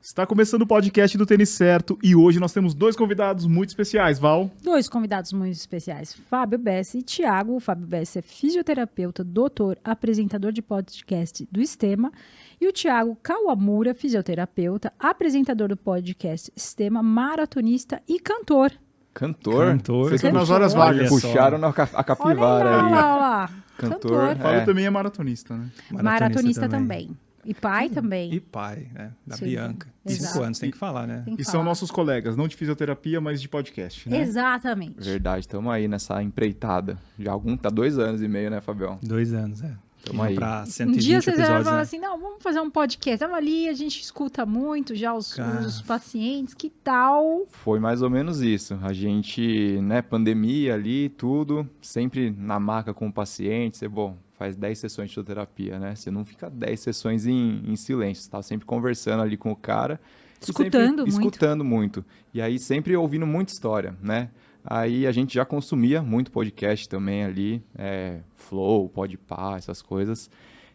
Está começando o podcast do Tênis Certo e hoje nós temos dois convidados muito especiais, Val. Dois convidados muito especiais, Fábio Bess e Tiago. O Fábio Bess é fisioterapeuta, doutor, apresentador de podcast do Estema. E o Tiago Kawamura, fisioterapeuta, apresentador do podcast Estema, maratonista e cantor. Cantor? Cantor. Vocês Cantor. nas horas vagas. Puxaram na ca- a Olha capivara lá, aí. lá, lá. Cantor. Cantor. Fábio É. também é maratonista, né? Maratonista, também. E pai também. E pai, né? Da Sim, Bianca. exato. Cinco anos, tem que falar, né? Que E são falar. nossos colegas, não de fisioterapia, mas de podcast, né? Exatamente. Verdade, estamos aí nessa empreitada. Já há algum, tá dois anos e meio, né, Fabião? Dois anos, é. Tamo aí. Pra Um 120 dia vocês vão falar né? assim, não, vamos fazer um podcast. Tava ali, a gente escuta muito já os, Cara. os pacientes, que tal? Foi mais ou menos isso. A gente, né, pandemia ali, tudo, sempre na maca com o paciente, você, bom, faz 10 sessões de fisioterapia, né? Você não fica 10 sessões em, em silêncio, você tá sempre conversando ali com o cara. Escutando muito. Escutando muito. E aí sempre ouvindo muita história, né? Aí a gente já consumia muito podcast também ali, é, Flow, Podpah, essas coisas.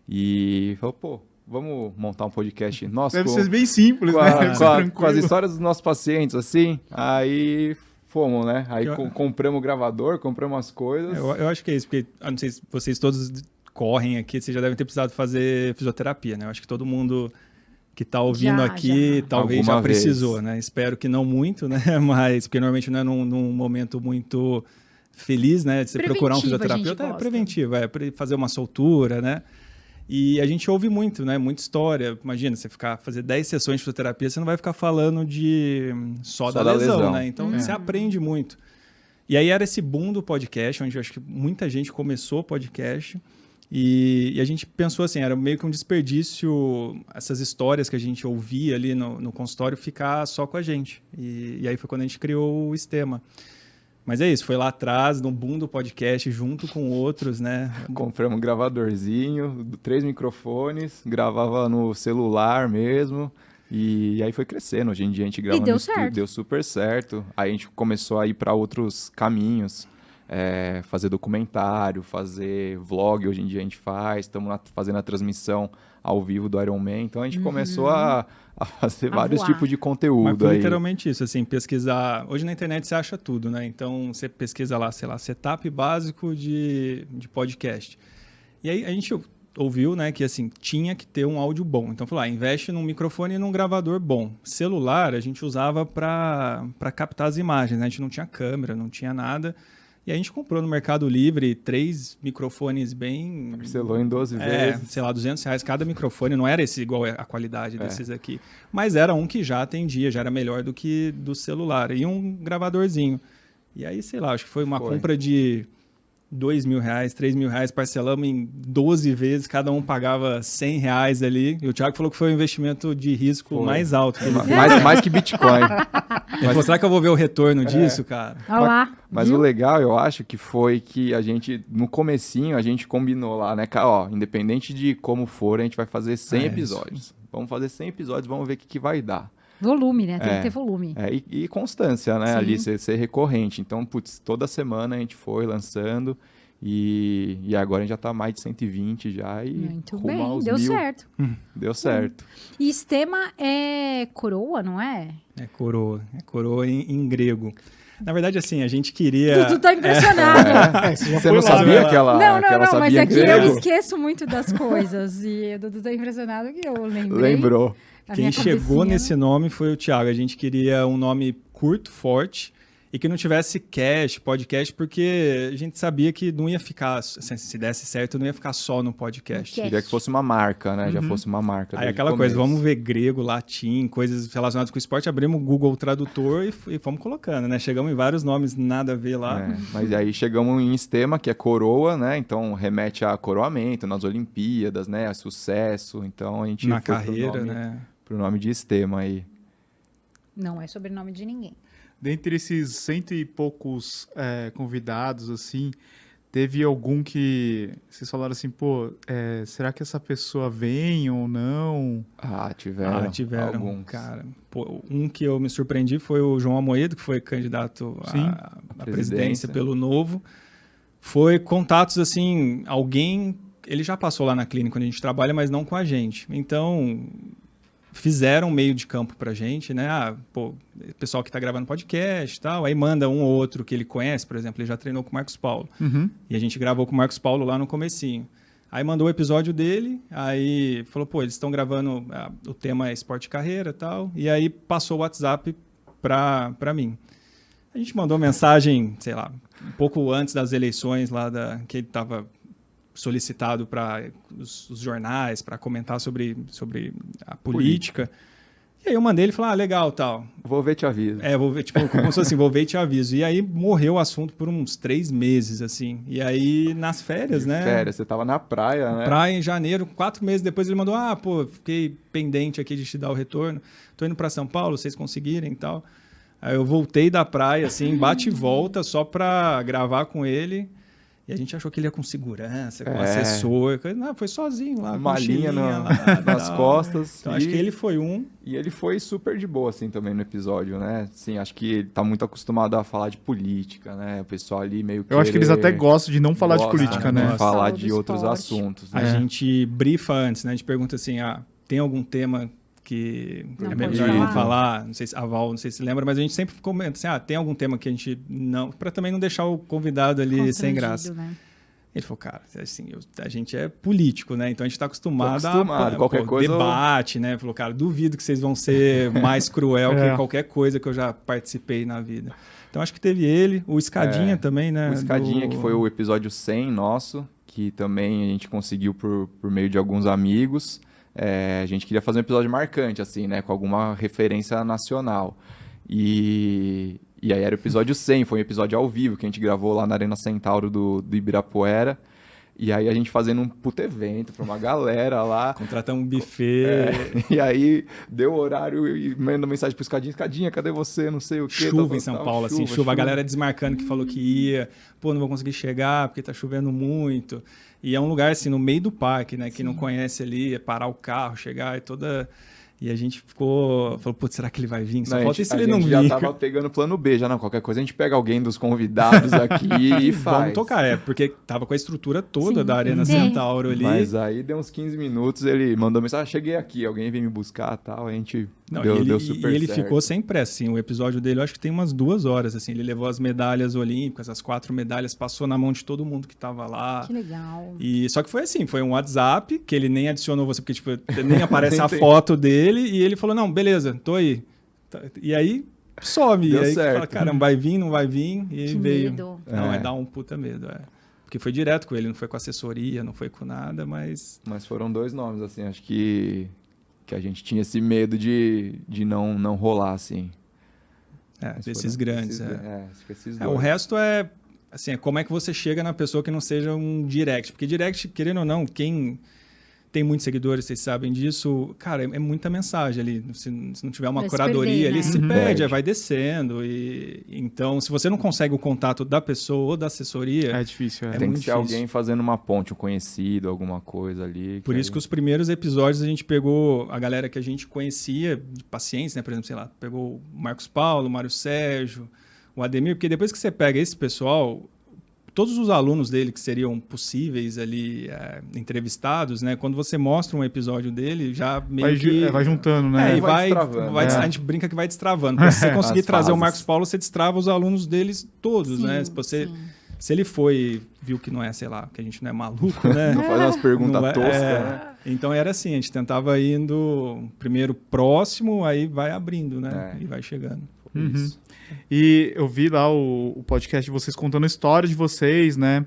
E falou, pô, vamos montar um podcast nosso Deve com- ser bem simples, com, né? a- Deve com a- com as histórias dos nossos pacientes, assim. Aí fomos, né? Aí Eu- com- compramos o gravador, compramos as coisas. Eu, eu acho que é isso, porque eu não sei se vocês todos correm aqui, vocês já devem ter precisado fazer fisioterapia, né? Eu acho que todo mundo que tá ouvindo Já, aqui já. talvez Alguma já precisou, vez. né? Espero que não muito, né? Mas, porque normalmente não é num, num momento muito feliz, né? De você procurar um fisioterapeuta. É preventivo, é pra fazer uma soltura, né? E a gente ouve muito, né? Muita história. Imagina, você ficar fazer 10 sessões de fisioterapia, você não vai ficar falando de hum, só, Só da, da lesão, lesão. né? Então É. você aprende muito. E aí era esse boom do podcast, onde eu acho que muita gente começou o podcast. E, e a gente pensou assim, era meio que um desperdício essas histórias que a gente ouvia ali no, no consultório ficar só com a gente. E, e aí foi quando a gente criou o Estema. Mas é isso, foi lá atrás, no boom do podcast, junto com outros, né? Compramos um gravadorzinho, três microfones, gravava no celular mesmo. E aí foi crescendo. Hoje em dia a gente grava deu no estúdio, certo. deu super certo. Aí a gente começou a ir para outros caminhos. É, fazer documentário, fazer vlog, hoje em dia a gente faz, estamos fazendo a transmissão ao vivo do Iron Man, então a gente começou a, a fazer Uhum. A vários voar. tipos de Mas conteúdo foi aí. literalmente isso, assim, pesquisar. Hoje na internet você acha tudo, né? Então você pesquisa lá, sei lá, setup básico de, de podcast. E aí a gente ouviu, né, que assim, tinha que ter um áudio bom. Então falou, ah, investe num microfone e num gravador bom. Celular a gente usava para captar as imagens, né? A gente não tinha câmera, não tinha nada. E a gente comprou no Mercado Livre três microfones bem Parcelou em 12 é, vezes. sei lá, 200 reais cada microfone. Não era esse igual a qualidade É. desses aqui. Mas era um que já atendia, já era melhor do que do celular. E um gravadorzinho. E aí, sei lá, acho que foi uma Foi. compra de 2 mil reais, 3 mil reais. Parcelamos em 12 vezes, cada um pagava 100 reais ali. E o Thiago falou que foi o investimento de risco Foi. mais alto. Que ele fez. Mais, mais que Bitcoin. Ele falou, será que eu vou ver o retorno disso, cara? Olha lá. Mas viu? o legal, eu acho, que foi que a gente, no comecinho, a gente combinou lá, né? cara? Ó, independente de como for, a gente vai fazer 100 É, isso. episódios. Vamos fazer 100 episódios, vamos ver o que, que vai dar. Volume, né? Tem É. que ter volume. É, e, e constância, né? Sim. Ali, ser, ser recorrente. Então, putz, toda semana a gente foi lançando e, e agora a gente já tá mais de 120 já e Muito rumo bem, aos deu mil. certo. Deu certo. E Estema é coroa, não é? É coroa. É coroa em, em grego. Na verdade, assim, a gente queria... Dudu tá impressionado. É, você já Você foi não lá, sabia né? que ela, Não, não, ela não, mas sabia é eu esqueço muito das coisas. E o Dudu tá impressionado que eu lembrei. Lembrou. Quem chegou nesse nome foi o Thiago. A gente queria um nome curto, forte e que não tivesse cast, podcast, porque a gente sabia que não ia ficar, se se desse certo, não ia ficar só no podcast. Cast. Queria que fosse uma marca, né? Já fosse uma marca. Aí aquela coisa, vamos ver grego, latim, coisas relacionadas com esporte, abrimos o Google Tradutor e, e fomos colocando, né? Chegamos em vários nomes, nada a ver lá. É, mas aí chegamos em Estema, que é coroa, né? Então remete a coroamento nas Olimpíadas, né? A sucesso. Então a gente Na carreira, né? Pro nome de Estema aí. Não é sobrenome de ninguém. Dentre esses cento e poucos é, convidados, assim, teve algum que vocês falaram assim, pô, é, será que essa pessoa vem ou não? Ah, tiveram. Ah, tiveram, alguns. cara. Pô, um que eu me surpreendi foi o João Amoedo, que foi candidato à- Sim, à, à presidência presidência. pelo Novo. Foi contatos, assim, alguém... Ele já passou lá na clínica onde a gente trabalha, mas não com a gente. Então, fizeram meio de campo pra gente, né? Ah, pô, pessoal que tá gravando podcast e tal, aí manda um ou outro que ele conhece, por exemplo, ele já treinou com o Marcos Paulo. Uhum. E a gente gravou com o Marcos Paulo lá no comecinho. Aí mandou o episódio dele, aí falou, pô, eles estão gravando, ah, o tema é esporte e carreira e tal, e aí passou o WhatsApp pra, pra mim. A gente mandou mensagem, sei lá, um pouco antes das eleições lá, da, que ele estava solicitado para os, os jornais, para comentar sobre, sobre a política. E aí eu mandei ele falar, ah, legal, tal. Vou ver, te aviso. É, vou ver, tipo, como se fosse assim, vou ver te aviso. E aí morreu o assunto por uns três meses, assim. E aí, nas férias, De né? Férias, você tava na praia, né? Praia em janeiro, quatro meses depois ele mandou: Ah, pô, fiquei pendente aqui de te dar o retorno. Tô indo para São Paulo, vocês conseguirem e tal. Aí eu voltei da praia, assim, bate e volta, só pra gravar com ele. E a gente achou que ele ia com segurança, com É. assessor. Não, foi sozinho lá. com Uma linha na- lá, nas tal. costas. Então acho e- que ele foi um. E ele foi super de boa, assim, também no episódio, né? Sim, acho que ele tá muito acostumado a falar de política, né? O pessoal ali meio que. Eu acho que eles até gostam de não falar de política, né? né? Falar Fala de outros esporte. assuntos. A né? gente brifa antes, né? A gente pergunta assim: ah, tem algum tema que Não é melhor não falar. falar? Não sei se a Val, não sei se lembra, mas a gente sempre comenta assim: ah, tem algum tema que a gente não. Pra também não deixar o convidado ali sem graça. né? Ele falou, cara, assim, eu- a gente é político, né? Então a gente tá acostumado, acostumado, a qualquer coisa eu- debate, né? Falou, cara, duvido que vocês vão ser mais cruel É. que qualquer coisa que eu já participei na vida. Então acho que teve ele, o Escadinha É, também, né? O Escadinha, do- que foi o episódio 100 nosso, que também a gente conseguiu por, por meio de alguns amigos. É, a gente queria fazer um episódio marcante, assim, né? Com alguma referência nacional. E, e aí era o episódio 100, foi um episódio ao vivo que a gente gravou lá na Arena Centauro do, do Ibirapuera. E aí a gente fazendo um puto evento pra uma galera lá. Contratar um buffet. E aí deu o horário e manda mensagem pro Escadinha, Escadinha, cadê você? Não sei o quê. Chuva tal, em São tal, Paulo, assim, chuva, A galera desmarcando que falou que ia. Pô, não vou conseguir chegar porque tá chovendo muito. E é um lugar, assim, no meio do parque, né? Quem não conhece ali, é parar o carro, chegar, é toda... E a gente ficou... Falou, putz, será que ele vai vir? Só Não, a falta gente- se a ele não gente já vir. tava pegando plano B, já não. Qualquer coisa a gente pega alguém dos convidados aqui e faz. Vamos tocar, é, porque tava com a estrutura toda Sim. da Arena Sim. Centauro ali. Mas aí deu uns 15 minutos, ele mandou mensagem, ah, cheguei aqui, alguém veio me buscar e tal, a gente Não, deu, e ele, deu super e ele certo. ficou sem pressa, assim, o episódio dele eu acho que tem umas duas horas, assim, ele levou as medalhas olímpicas, as quatro medalhas, passou na mão de todo mundo que tava lá. Que legal. E só que foi assim, foi um WhatsApp que ele nem adicionou você, porque tipo, nem aparece a foto dele e ele falou: "Não, beleza, tô aí". Tá- E aí some, Deu e aí certo. fala, caramba, vai vir, não vai vir, e Que veio. medo. Não, é. É. dar um puta medo, é. Porque foi direto com ele, não foi com assessoria, não foi com nada, mas Mas foram dois nomes, assim, acho que, que a gente tinha esse medo de, de não, não rolar, assim. é, Mas desses foram grandes, esses, é. é, esses É, o resto é assim, é como é que você chega na pessoa que não seja um direct, porque direct, querendo ou não, quem tem muitos seguidores, vocês sabem disso, cara, é, é muita mensagem ali. Se, se não tiver uma Vai curadoria perder, ali, né? se Uhum. perde, aí vai descendo. E, então, se você não consegue o contato da pessoa ou da assessoria, É difícil, é. É Tem muito que ser difícil. alguém fazendo uma ponte, um conhecido, alguma coisa ali. Por isso que os primeiros episódios a gente pegou a galera que a gente conhecia de pacientes, né? Por exemplo, sei lá, pegou o Marcos Paulo, o Mário Sérgio, o Ademir, porque depois que você pega esse pessoal, todos os alunos dele que seriam possíveis ali é, entrevistados, né? Quando você mostra um episódio dele, já meio Vai, que... é, vai juntando, É, né? e Vai vai, destravando, vai- né? A gente brinca que vai destravando. Porque se você conseguir As trazer o fases. Marcos Paulo, você destrava os alunos deles todos, né? Se você... sim. Se ele foi, viu que não é, sei lá, que a gente não é maluco, né? Não faz umas perguntas vai- toscas, é. né? Então era assim, a gente tentava indo primeiro próximo, aí vai abrindo, né? É. E vai chegando. Uhum. isso. E eu vi lá o, o podcast de vocês contando a história de vocês, né?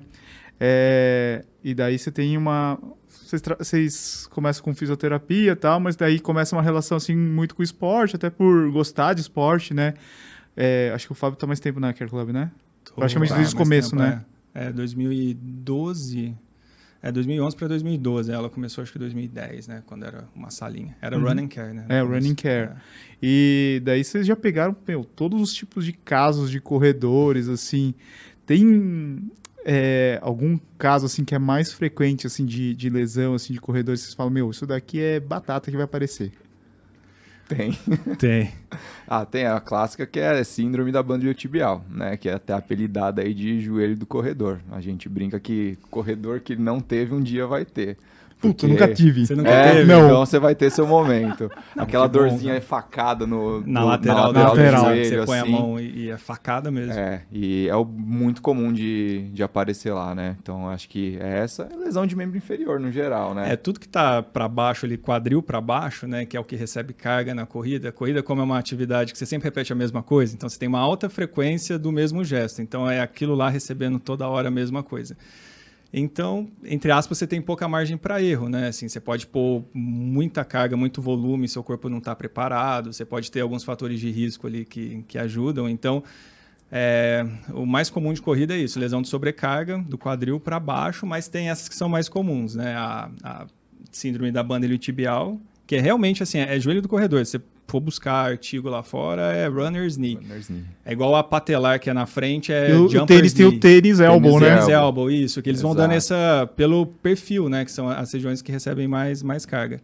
É, e daí você tem uma. Vocês, vocês começam com fisioterapia e tal, mas daí começa uma relação assim muito com o esporte, até por gostar de esporte, né? É, acho que o Fábio tá mais tempo na Care Club, né? Praticamente Tô- desde o começo, tempo, né? É, é 2012. É 2011 para 2012. Ela começou acho que 2010, né? Quando era uma salinha. Era Uhum. Running Care, né? É, Running. Care. E daí vocês já pegaram, meu, todos os tipos de casos de corredores, assim. Tem é, algum caso, assim, que é mais frequente, assim, de, de lesão, assim, de corredores? Vocês falam, meu, isso daqui é batata que vai aparecer. Tem. Tem. Ah, tem a clássica que é síndrome da banda tibial, né? Que é até apelidada aí de joelho do corredor. A gente brinca que corredor que não teve um dia vai ter. Puta, nunca tive. Você nunca É, teve? Não. então você vai ter seu momento. Aquela que bom, dorzinha cara. facada no, Na no- lateral, na da lateral. do joelho, você põe assim. a mão e, é facada mesmo. É, e é o muito comum de, de aparecer lá, né? Então acho que é essa é lesão de membro inferior no geral, né? É, tudo que tá para baixo ali, quadril para baixo, né, que é o que recebe carga na corrida. A corrida, como é uma atividade que você sempre repete a mesma coisa, então você tem uma alta frequência do mesmo gesto. Então é aquilo lá recebendo toda hora a mesma coisa. Então, entre aspas, você tem pouca margem para erro, né? Assim, você pode pôr muita carga, muito volume, seu corpo não está preparado, você pode ter alguns fatores de risco ali que, que ajudam. Então, é, o mais comum de corrida é isso, lesão de sobrecarga do quadril para baixo, mas tem essas que são mais comuns, né? A, a síndrome da banda iliotibial, que é realmente assim, é joelho do corredor. Você for buscar artigo lá fora, é runner's knee. Runner's knee. É igual a patelar que é na frente, é E o, o jumper's tênis tem knee. o tênis elbow, Tênis né? Tênis elbow. isso, que eles vão dando Exato. essa pelo perfil, né, que são as regiões que recebem mais, mais carga.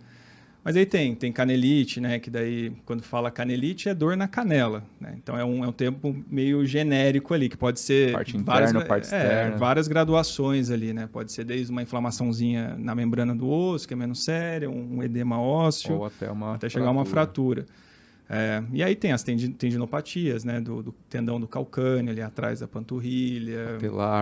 Mas aí tem, tem canelite, né, que daí quando fala canelite é dor na canela, né? Então é um, é um termo meio genérico ali, que pode ser Parte várias, interna, parte é, externa. várias graduações ali, né? Pode ser desde uma inflamaçãozinha na membrana do osso, que é menos séria, um edema ósseo, Ou até uma até chegar a uma fratura. É, e aí tem as tendi- tendinopatias, né, do, do tendão do calcâneo ali atrás da panturrilha,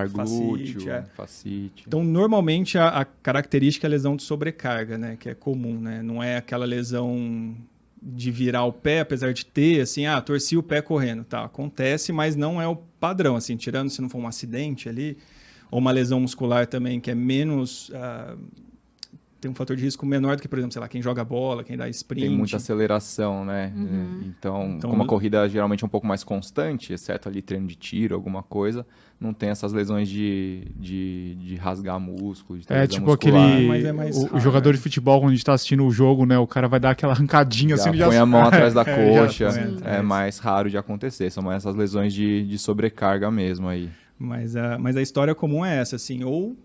Facite, glúteo, é. facite. então, normalmente, a, a característica é a lesão de sobrecarga, né? Que é comum, né? Não é aquela lesão de virar o pé, apesar de ter, assim, ah, torci o pé correndo, tá? Acontece, mas não é o padrão, assim, tirando se não for um acidente ali, ou uma lesão muscular também que é menos... ah, tem um fator de risco menor do que, por exemplo, sei lá, quem joga bola, quem dá sprint. Tem muita aceleração, né? Uhum. É, Então, Então, como a corrida geralmente é um pouco mais constante, exceto ali treino de tiro, alguma coisa, não tem essas lesões de, de, de rasgar músculo, de ter É tipo muscular. aquele. mas é mais o, o jogador né? de futebol, quando a gente tá assistindo o jogo, né? O cara vai dar aquela arrancadinha Já assim, ele já põe a mão atrás da É, coxa. Sim. é mais raro de acontecer. São mais essas lesões de, de sobrecarga mesmo aí. Mas a, mas a história comum é essa, assim, ou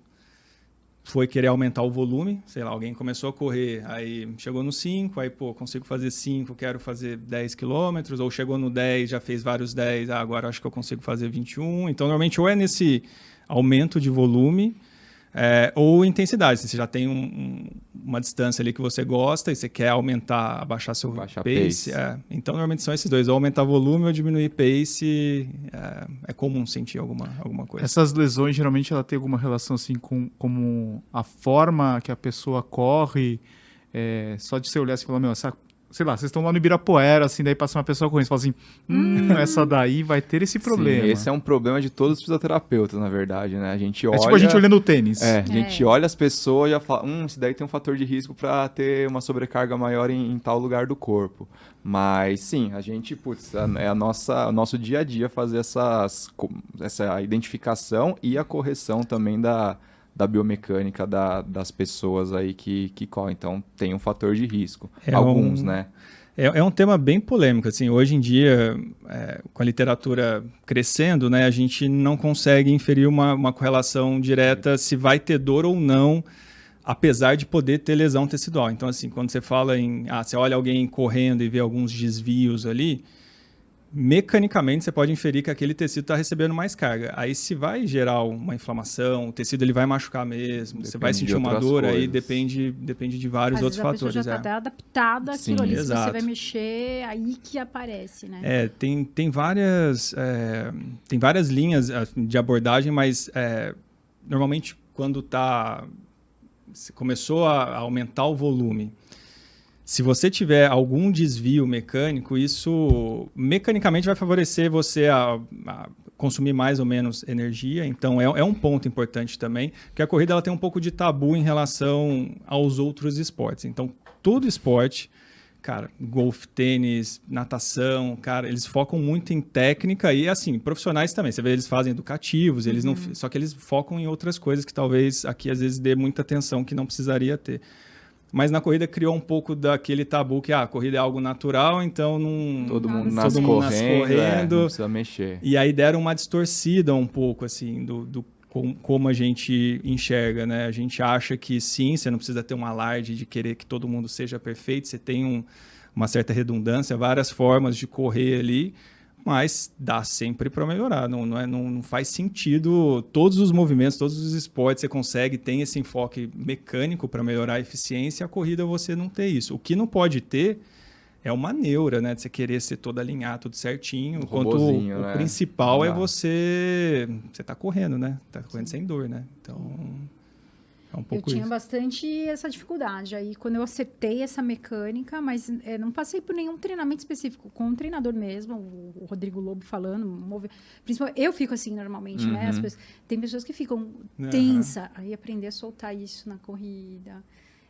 foi querer aumentar o volume, sei lá, alguém começou a correr, aí chegou no 5, aí, pô, consigo fazer 5, quero fazer 10 quilômetros, ou chegou no 10, já fez vários 10, ah, agora acho que eu consigo fazer 21. Então, normalmente, ou é nesse aumento de volume, é, ou intensidade, se você já tem um- um- uma distância ali que você gosta e você quer aumentar, abaixar seu Baixar pace. pace. é. Então, normalmente são esses dois, ou aumentar volume ou diminuir pace, é, é comum sentir alguma, alguma coisa. Essas lesões, geralmente, ela tem alguma relação assim com como a forma que a pessoa corre. é, só de você olhar assim e falar, meu, essa. Sei lá, vocês estão lá no Ibirapuera, assim, daí passa uma pessoa correndo, você fala assim, hum, essa daí vai ter esse problema. Sim, esse é um problema de todos os fisioterapeutas, na verdade, né? A gente É olha... tipo a gente olhando o tênis. É, a gente É. olha as pessoas e já fala, hum, esse daí tem um fator de risco para ter uma sobrecarga maior em, em tal lugar do corpo. Mas sim, a gente, putz, a- é a nossa, o nosso dia a dia fazer essas, essa identificação e a correção também da, da biomecânica da- das pessoas aí que, que correm. Então tem um fator de risco. É Alguns, um- né? É, é um tema bem polêmico, assim, hoje em dia, é, com a literatura crescendo, né, a gente não consegue inferir uma, uma correlação direta se vai ter dor ou não, apesar de poder ter lesão tecidual. Então, assim, quando você fala em, ah, você olha alguém correndo e vê alguns desvios ali, mecanicamente você pode inferir que aquele tecido está recebendo mais carga. Aí se vai gerar uma inflamação, o tecido ele vai machucar mesmo, você vai Depende sentir uma dor, aí coisas. depende, depende de vários Às outros vezes a fatores. já é. tá até adaptada àquilo ali. Se você vai mexer, aí que aparece, né? É, tem, tem, várias, é, tem várias linhas ah, de abordagem, mas é, normalmente quando tá, começou a aumentar o volume, se você tiver algum desvio mecânico, isso mecanicamente vai favorecer você a, a consumir mais ou menos energia. Então é, é um ponto importante também, que a corrida ela tem um pouco de tabu em relação aos outros esportes. Então todo esporte cara, golfe, tênis, natação, cara, eles focam muito em técnica e assim, profissionais também. Você vê eles fazem educativos, eles não, só que eles focam em outras coisas que talvez aqui às vezes dê muita atenção que não precisaria ter. Mas na corrida criou um pouco daquele tabu que ah, a corrida é algo natural, então não Todo mundo Todo nasce mundo correndo, é, correndo. não precisa mexer. e aí deram uma distorcida um pouco, assim, do, do com- como a gente enxerga, né? A gente acha que sim, você não precisa ter um alarde de querer que todo mundo seja perfeito, você tem um- uma certa redundância, várias formas de correr ali, mas dá sempre para melhorar. Não, não, é, não, não, faz sentido todos os movimentos, todos os esportes você consegue, tem esse enfoque mecânico para melhorar a eficiência. A corrida você não tem isso. O que não pode ter é uma neura, né? De você querer ser todo alinhado, tudo certinho. Um enquanto o, né? o principal é você. Você tá correndo, né? Tá correndo sem dor, né? Então. Um pouco eu tinha isso. bastante essa dificuldade. Aí, quando eu acertei essa mecânica, mas é, não passei por nenhum treinamento específico, com um treinador mesmo, o, o Rodrigo Lobo falando, move... principalmente eu fico assim normalmente, uhum. né? Pessoas, tem pessoas que ficam uhum. tensa, aí aprender a soltar isso na corrida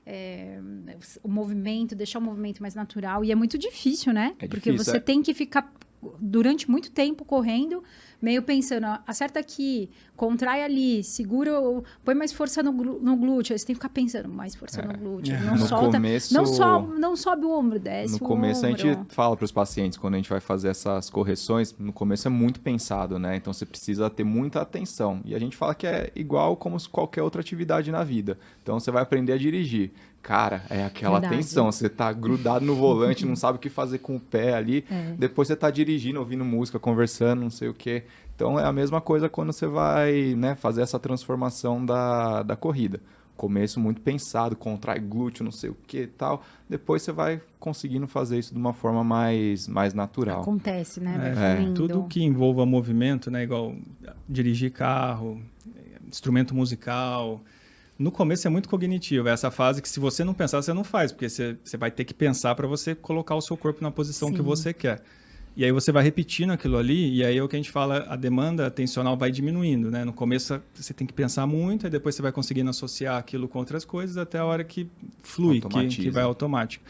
é, o movimento, deixar o movimento mais natural. E é muito difícil, né? É Porque difícil, você é... tem que ficar durante muito tempo correndo, meio pensando, acerta aqui, contrai ali, segura, põe mais força no, no glúteo. Aí você tem que ficar pensando, mais força é. no glúteo. Não no solta, começo, não, sobe, não sobe o ombro, desce No começo a gente fala para os pacientes, quando a gente vai fazer essas correções, no começo é muito pensado, né? Então você precisa ter muita atenção. E a gente fala que é igual como qualquer outra atividade na vida. Então você vai aprender a dirigir. Cara, é aquela Verdade. tensão. Você tá grudado no volante, não sabe o que fazer com o pé ali. É. Depois você tá dirigindo, ouvindo música, conversando, não sei o quê. Então é a mesma coisa quando você vai né, fazer essa transformação da, da corrida. Começo muito pensado, contrai glúteo, não sei o que e tal. Depois você vai conseguindo fazer isso de uma forma mais, mais natural. Acontece, né? É. é. Tudo que envolva movimento, né? Igual dirigir carro, instrumento musical, no começo é muito cognitivo, é essa fase que se você não pensar, você não faz, porque você, você vai ter que pensar para você colocar o seu corpo na posição Sim. que você quer. E aí você vai repetindo aquilo ali, e aí é o que a gente fala, a demanda atencional vai diminuindo, né? No começo você tem que pensar muito, e depois você vai conseguindo associar aquilo com outras coisas até a hora que flui, que, que vai automático.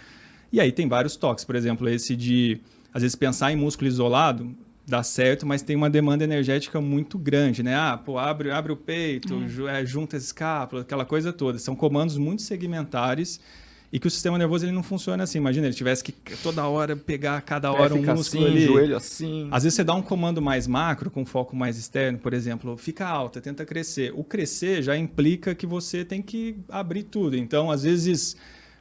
E aí tem vários toques, por exemplo, esse de, às vezes, pensar em músculo isolado, dá certo, mas tem uma demanda energética muito grande, né? Ah, pô, abre, abre o peito, é, junta a escápula, aquela coisa toda. São comandos muito segmentares e que o sistema nervoso ele não funciona assim. Imagina, ele tivesse que toda hora pegar cada hora um músculo assim, ali. joelho assim. Às vezes você dá um comando mais macro, com foco mais externo, por exemplo, fica alta, tenta crescer. O crescer já implica que você tem que abrir tudo. Então, às vezes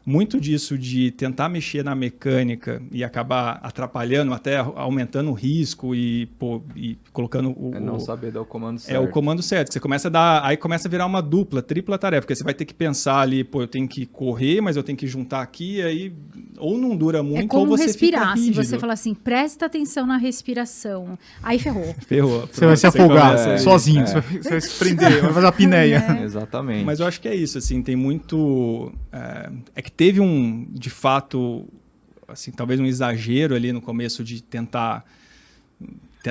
muito disso de tentar mexer na mecânica e acabar atrapalhando, até aumentando o risco e, pô, e colocando o. É não saber dar o comando certo. É o comando certo. Você começa a dar. Aí começa a virar uma dupla, tripla tarefa, porque você vai ter que pensar ali, pô, eu tenho que correr, mas eu tenho que juntar aqui, aí ou não dura muito, é como ou você respirar. Fica se você falar assim, presta atenção na respiração. Aí ferrou. Ferrou. Você vai se afogar é, sozinho, é. você vai se prender, vai fazer a pinéia. É. Exatamente. Mas eu acho que é isso, assim, tem muito. É, é que teve um, de fato, assim, talvez um exagero ali no começo de tentar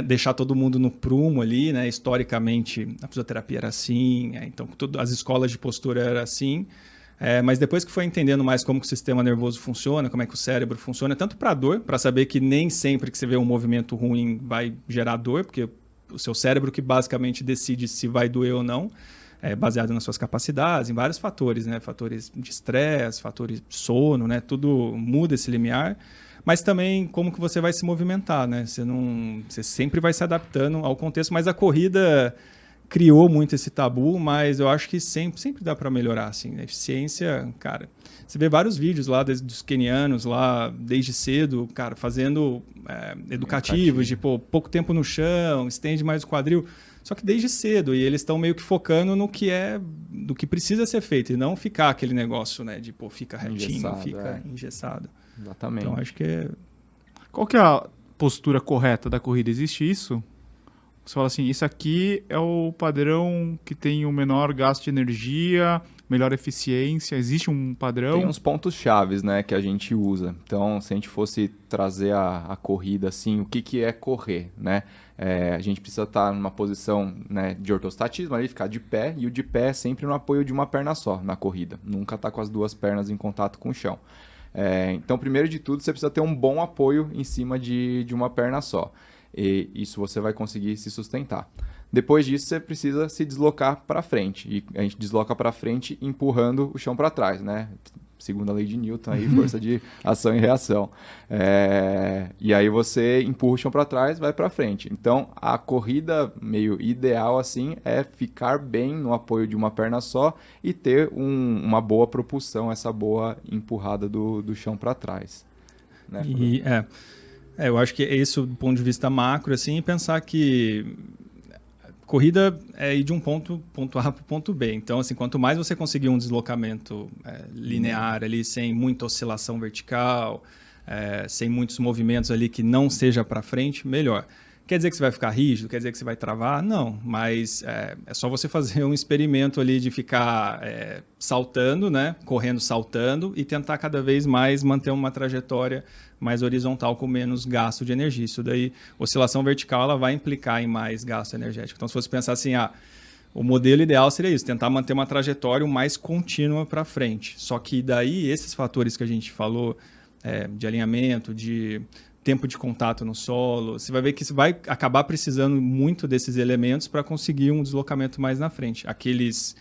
deixar todo mundo no prumo ali, né? Historicamente, a fisioterapia era assim, é, então tudo, as escolas de postura era assim. É, mas depois que foi entendendo mais como o sistema nervoso funciona, como é que o cérebro funciona, tanto para dor, para saber que nem sempre que você vê um movimento ruim vai gerar dor, porque o seu cérebro que basicamente decide se vai doer ou não, é, baseado nas suas capacidades, em vários fatores, né? Fatores de estresse, fatores de sono, né? Tudo muda esse limiar. Mas também como que você vai se movimentar, né? Você, não, você sempre vai se adaptando ao contexto, mas a corrida criou muito esse tabu, mas eu acho que sempre, sempre dá para melhorar, assim. A eficiência, cara... Você vê vários vídeos lá desde, dos kenianos lá, desde cedo, cara, fazendo é, educativos, tipo, pouco tempo no chão, estende mais o quadril. Só que desde cedo, e eles estão meio que focando no que é, do que precisa ser feito, e não ficar aquele negócio, né, de, pô, fica retinho, engessado, fica é. engessado. Exatamente. Então, acho que é... Qual que é a postura correta da corrida? Existe isso? Você fala assim, isso aqui é o padrão que tem o menor gasto de energia, melhor eficiência? Existe um padrão? Tem uns pontos chaves, né, que a gente usa. Então, se a gente fosse trazer a, a corrida assim, o que, que é correr, né? É, a gente precisa estar numa posição né, de ortostatismo, ali ficar de pé, e o de pé é sempre no apoio de uma perna só na corrida. Nunca está com as duas pernas em contato com o chão. É, então, primeiro de tudo, você precisa ter um bom apoio em cima de, de uma perna só. E isso você vai conseguir se sustentar. Depois disso, você precisa se deslocar para frente. E a gente desloca para frente empurrando o chão para trás, né? Segundo a lei de Newton, aí, força de ação e reação. É, e aí você empurra o chão para trás, vai para frente. Então, a corrida meio ideal assim é ficar bem no apoio de uma perna só e ter um, uma boa propulsão, essa boa empurrada do, do chão para trás. Né? E, é, É, eu acho que é isso do ponto de vista macro, assim, e pensar que corrida é ir de um ponto, ponto A para o ponto B. Então, assim, quanto mais você conseguir um deslocamento é, linear ali, sem muita oscilação vertical, é, sem muitos movimentos ali que não seja para frente, melhor. Quer dizer que você vai ficar rígido? Quer dizer que você vai travar? Não, mas é, é só você fazer um experimento ali de ficar é, saltando, né? Correndo, saltando e tentar cada vez mais manter uma trajetória mais horizontal com menos gasto de energia. Isso daí, oscilação vertical, ela vai implicar em mais gasto energético. Então, se você pensar assim, ah, o modelo ideal seria isso, tentar manter uma trajetória mais contínua para frente. Só que daí, esses fatores que a gente falou, é, de alinhamento, de tempo de contato no solo. Você vai ver que você vai acabar precisando muito desses elementos para conseguir um deslocamento mais na frente. Aqueles,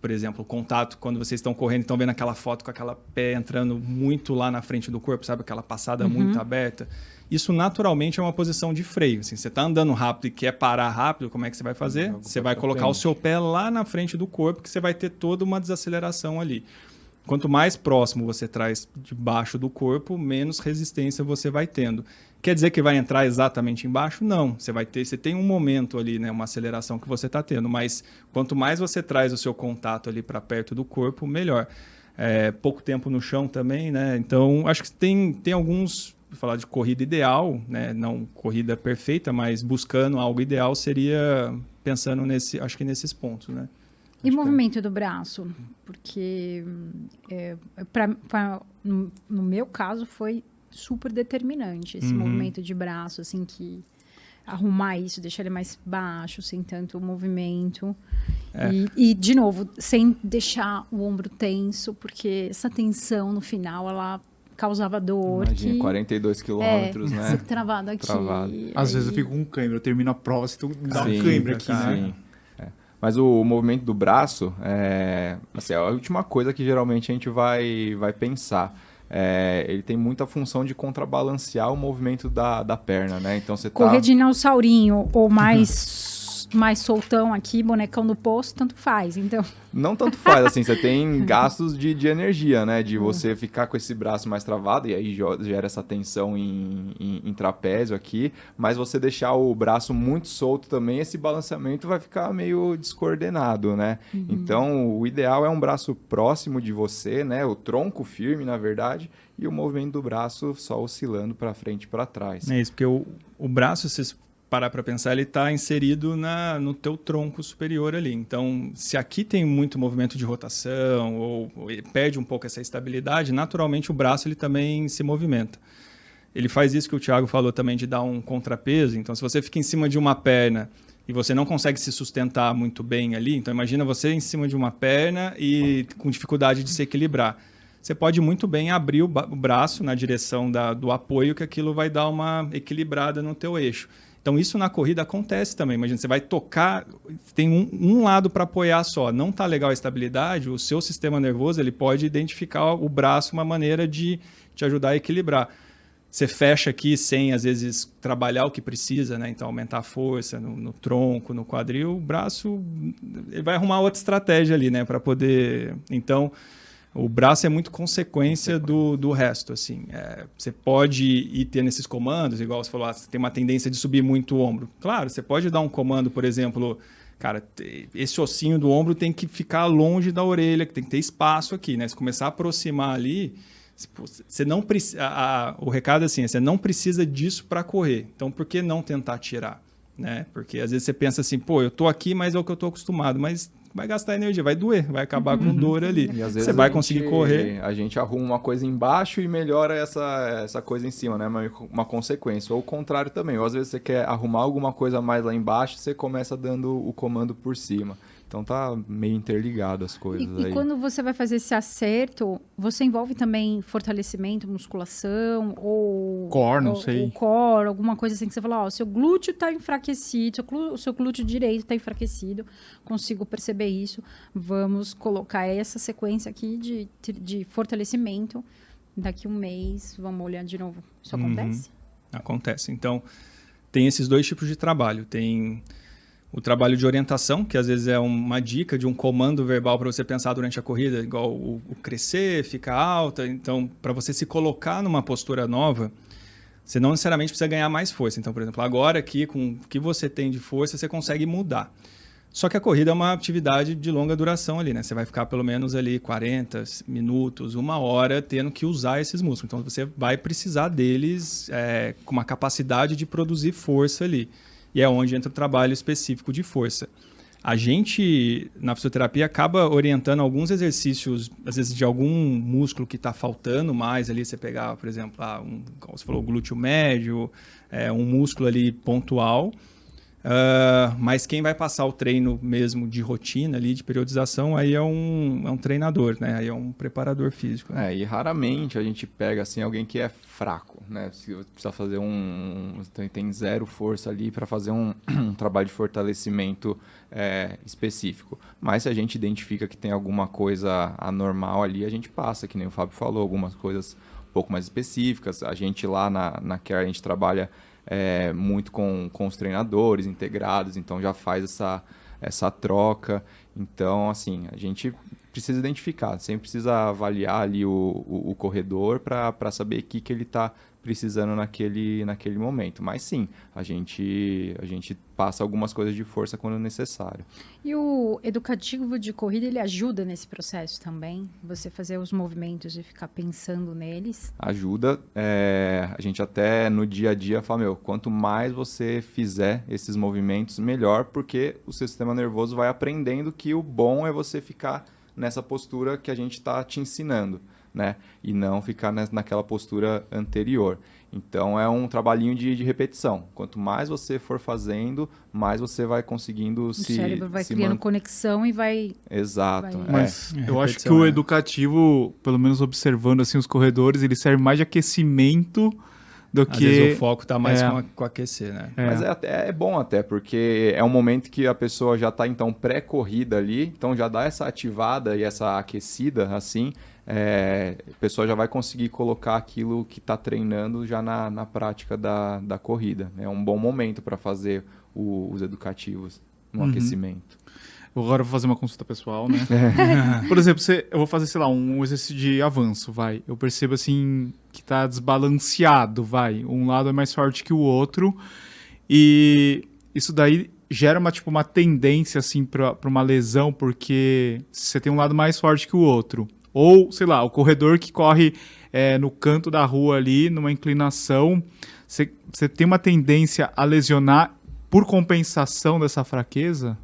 por exemplo, contato quando vocês estão correndo, estão vendo aquela foto com aquela pé entrando muito lá na frente do corpo, sabe aquela passada uhum. muito aberta. Isso naturalmente é uma posição de freio. Assim, você está andando rápido e quer parar rápido, como é que você vai fazer? Você vai colocar frente. o seu pé lá na frente do corpo, que você vai ter toda uma desaceleração ali. Quanto mais próximo você traz debaixo do corpo, menos resistência você vai tendo. Quer dizer que vai entrar exatamente embaixo? Não. Você vai ter, você tem um momento ali, né, uma aceleração que você está tendo. Mas quanto mais você traz o seu contato ali para perto do corpo, melhor. É, pouco tempo no chão também, né? Então acho que tem, tem alguns falar de corrida ideal, né? Não corrida perfeita, mas buscando algo ideal seria pensando nesse, acho que nesses pontos, né? E movimento do braço? Porque, é, pra, pra, no, no, meu caso, foi super determinante esse uhum. movimento de braço, assim, que arrumar isso, deixar ele mais baixo, sem tanto movimento. É. E, e, de novo, sem deixar o ombro tenso, porque essa tensão no final, ela causava dor. Imagina, que... 42 quilômetros, é, né? Travado aqui. Travado. Às vezes eu fico com um cãibra, eu termino a prova, e tu dá sim, um cãibra aqui, né? Sim. Mas o, movimento do braço é, assim, é a última coisa que geralmente a gente vai, vai pensar. É, ele tem muita função de contrabalancear o movimento da, da perna, né? Então você tá... Correr de dinossaurinho ou mais mais soltão aqui, bonecão do poço, tanto faz, então. Não tanto faz, assim, você tem gastos de, de energia, né? De você ficar com esse braço mais travado, e aí gera essa tensão em, em, em, trapézio aqui, mas você deixar o braço muito solto também, esse balanceamento vai ficar meio descoordenado, né? Uhum. Então, o ideal é um braço próximo de você, né? O tronco firme, na verdade, e o movimento do braço só oscilando para frente e para trás. É isso, porque o, o braço, vocês parar para pensar, ele está inserido na, no teu tronco superior ali. Então, se aqui tem muito movimento de rotação ou, ou perde um pouco essa estabilidade, naturalmente o braço ele também se movimenta. Ele faz isso que o Thiago falou também de dar um contrapeso. Então, se você fica em cima de uma perna e você não consegue se sustentar muito bem ali, então imagina você em cima de uma perna e com dificuldade de se equilibrar. Você pode muito bem abrir o, braço na direção da, do apoio, que aquilo vai dar uma equilibrada no teu eixo. Então, isso na corrida acontece também. Imagina, você vai tocar, tem um, um lado para apoiar só. Não está legal a estabilidade, o seu sistema nervoso ele pode identificar o braço uma maneira de te ajudar a equilibrar. Você fecha aqui sem, às vezes, trabalhar o que precisa, né? Então, aumentar a força no, no tronco, no quadril, o braço ele vai arrumar outra estratégia ali, né? Para poder. Então, o braço é muito consequência do, do resto, assim. É, você pode ir tendo esses comandos, igual você falou, ah, você tem uma tendência de subir muito o ombro. Claro, você pode dar um comando, por exemplo, cara, esse ossinho do ombro tem que ficar longe da orelha, que tem que ter espaço aqui, né? Se começar a aproximar ali, você não precisa. O recado é assim: você não precisa disso para correr. Então, por que não tentar tirar? Né? Porque às vezes você pensa assim, pô, eu tô aqui, mas é o que eu tô acostumado. Mas vai gastar energia, vai doer, vai acabar com uhum. dor ali. Você vai gente, conseguir correr. A gente arruma uma coisa embaixo e melhora essa, essa coisa em cima, né? Uma, uma consequência. Ou o contrário também. Ou às vezes você quer arrumar alguma coisa mais lá embaixo, você começa dando o comando por cima. Então tá meio interligado as coisas e, aí. E quando você vai fazer esse acerto, você envolve também fortalecimento, musculação ou core, não ou, sei. Ou core, alguma coisa assim que você fala, ó, seu glúteo está enfraquecido, o seu glúteo direito está enfraquecido, consigo perceber isso. Vamos colocar essa sequência aqui de, de fortalecimento. Daqui um mês, vamos olhar de novo. Isso uhum. acontece? Acontece. Então, tem esses dois tipos de trabalho. Tem o trabalho de orientação, que às vezes é uma dica de um comando verbal para você pensar durante a corrida, igual o, o crescer, ficar alta. Então, para você se colocar numa postura nova, você não necessariamente precisa ganhar mais força. Então, por exemplo, agora aqui, com o que você tem de força, você consegue mudar. Só que a corrida é uma atividade de longa duração ali, né? Você vai ficar pelo menos ali 40 minutos, uma hora tendo que usar esses músculos. Então você vai precisar deles é, com uma capacidade de produzir força ali. E é onde entra o trabalho específico de força. A gente, na fisioterapia, acaba orientando alguns exercícios, às vezes de algum músculo que está faltando mais ali. Você pegar, por exemplo, ah, um, como você falou, glúteo médio, é, um músculo ali pontual Uh, mas quem vai passar o treino mesmo de rotina ali, de periodização, aí é um, é um treinador, né? Aí é um preparador físico. Né? É, e raramente a gente pega assim alguém que é fraco, né? Se precisa fazer um. Tem, zero força ali para fazer um, um, trabalho de fortalecimento é, específico. Mas se a gente identifica que tem alguma coisa anormal ali, a gente passa, que nem o Fábio falou, algumas coisas um pouco mais específicas. A gente lá na, na Care, a gente trabalha é, muito com, com os treinadores integrados, então já faz essa, essa troca. Então, assim, a gente precisa identificar, sempre precisa avaliar ali o, o, o corredor para saber o que, que ele está precisando naquele, naquele momento. Mas sim, a gente, a gente passa algumas coisas de força quando necessário. E o educativo de corrida, ele ajuda nesse processo também? Você fazer os movimentos e ficar pensando neles? Ajuda. É, a gente até no dia a dia fala, meu, quanto mais você fizer esses movimentos, melhor, porque o seu sistema nervoso vai aprendendo que o bom é você ficar nessa postura que a gente está te ensinando né? E não ficar naquela postura anterior. Então é um trabalhinho de, de, repetição. Quanto mais você for fazendo, mais você vai conseguindo o se. O cérebro vai se criando man... conexão e vai. Exato. Vai... Mas é. eu acho que o é. educativo, pelo menos observando assim os corredores, ele serve mais de aquecimento do Às que. Vezes o foco está mais é. com, a, com aquecer, né? É. Mas é, até, é bom até, porque é um momento que a pessoa já está então pré-corrida ali, então já dá essa ativada e essa aquecida assim é, a pessoa já vai conseguir colocar aquilo que está treinando já na, na prática da, da corrida. É um bom momento para fazer o, os educativos no uhum. aquecimento. Eu agora vou fazer uma consulta pessoal, né? É. Por exemplo, você, eu vou fazer, sei lá, um exercício de avanço, vai. Eu percebo, assim, que está desbalanceado, vai. Um lado é mais forte que o outro. E isso daí gera uma, tipo, uma tendência, assim, para uma lesão, porque você tem um lado mais forte que o outro. Ou, sei lá, o corredor que corre é, no canto da rua ali, numa inclinação, você tem uma tendência a lesionar por compensação dessa fraqueza?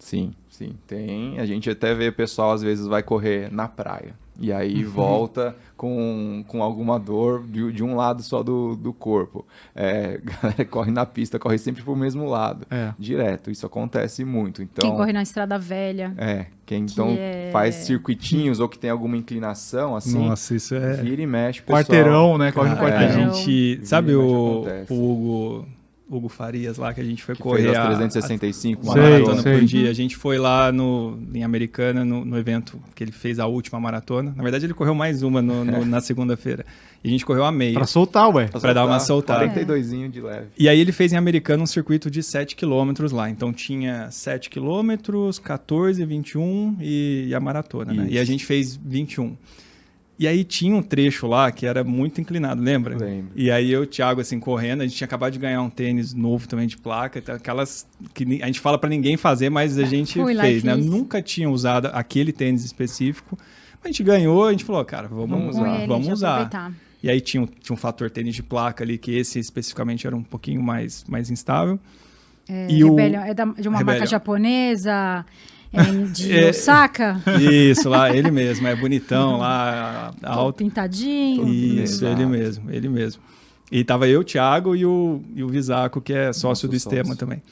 Sim, sim, tem. A gente até vê pessoal às vezes vai correr na praia. E aí uhum. volta com, com alguma dor de, de um lado só do, do corpo. É, galera corre na pista, corre sempre pro mesmo lado. É. Direto. Isso acontece muito. Então, quem corre na estrada velha. É. Quem então é... faz circuitinhos ou que tem alguma inclinação, assim. Nossa, isso é. Vira e mexe. Pessoal. Quarteirão, né? Corre no quarteirão. A gente. Sabe o, o Hugo Hugo Farias lá, que a gente foi que correr. Fez as 365 a, a maratona sei. por dia. A gente foi lá no, em Americana, no, no, evento que ele fez a última maratona. Na verdade, ele correu mais uma no, no, na segunda-feira. E a gente correu a meia. Pra soltar, ué. Pra, pra dar uma soltada. 42 de leve. E aí ele fez em Americana um circuito de 7 km lá. Então tinha 7 km, 14, 21 e, e a maratona, né? E a gente fez 21. E aí tinha um trecho lá que era muito inclinado, lembra? Lembro. E aí eu, o Thiago, assim, correndo, a gente tinha acabado de ganhar um tênis novo também de placa, então aquelas que a gente fala para ninguém fazer, mas a gente fez, né? Eu nunca tinha usado aquele tênis específico. A gente ganhou, a gente falou, cara, vamos, vamos usar, ele, vamos usar. Aproveitar. E aí tinha, tinha um fator tênis de placa ali, que esse especificamente era um pouquinho mais, mais instável. É, e o... é da, de uma marca japonesa. É, de é, Osaka? Isso, lá, ele mesmo, é bonitão lá, alto. Pintadinho. Isso, Exato. ele mesmo, ele mesmo. E tava eu, o Thiago e o, e o Visaco, que é sócio Nosso do Estema também.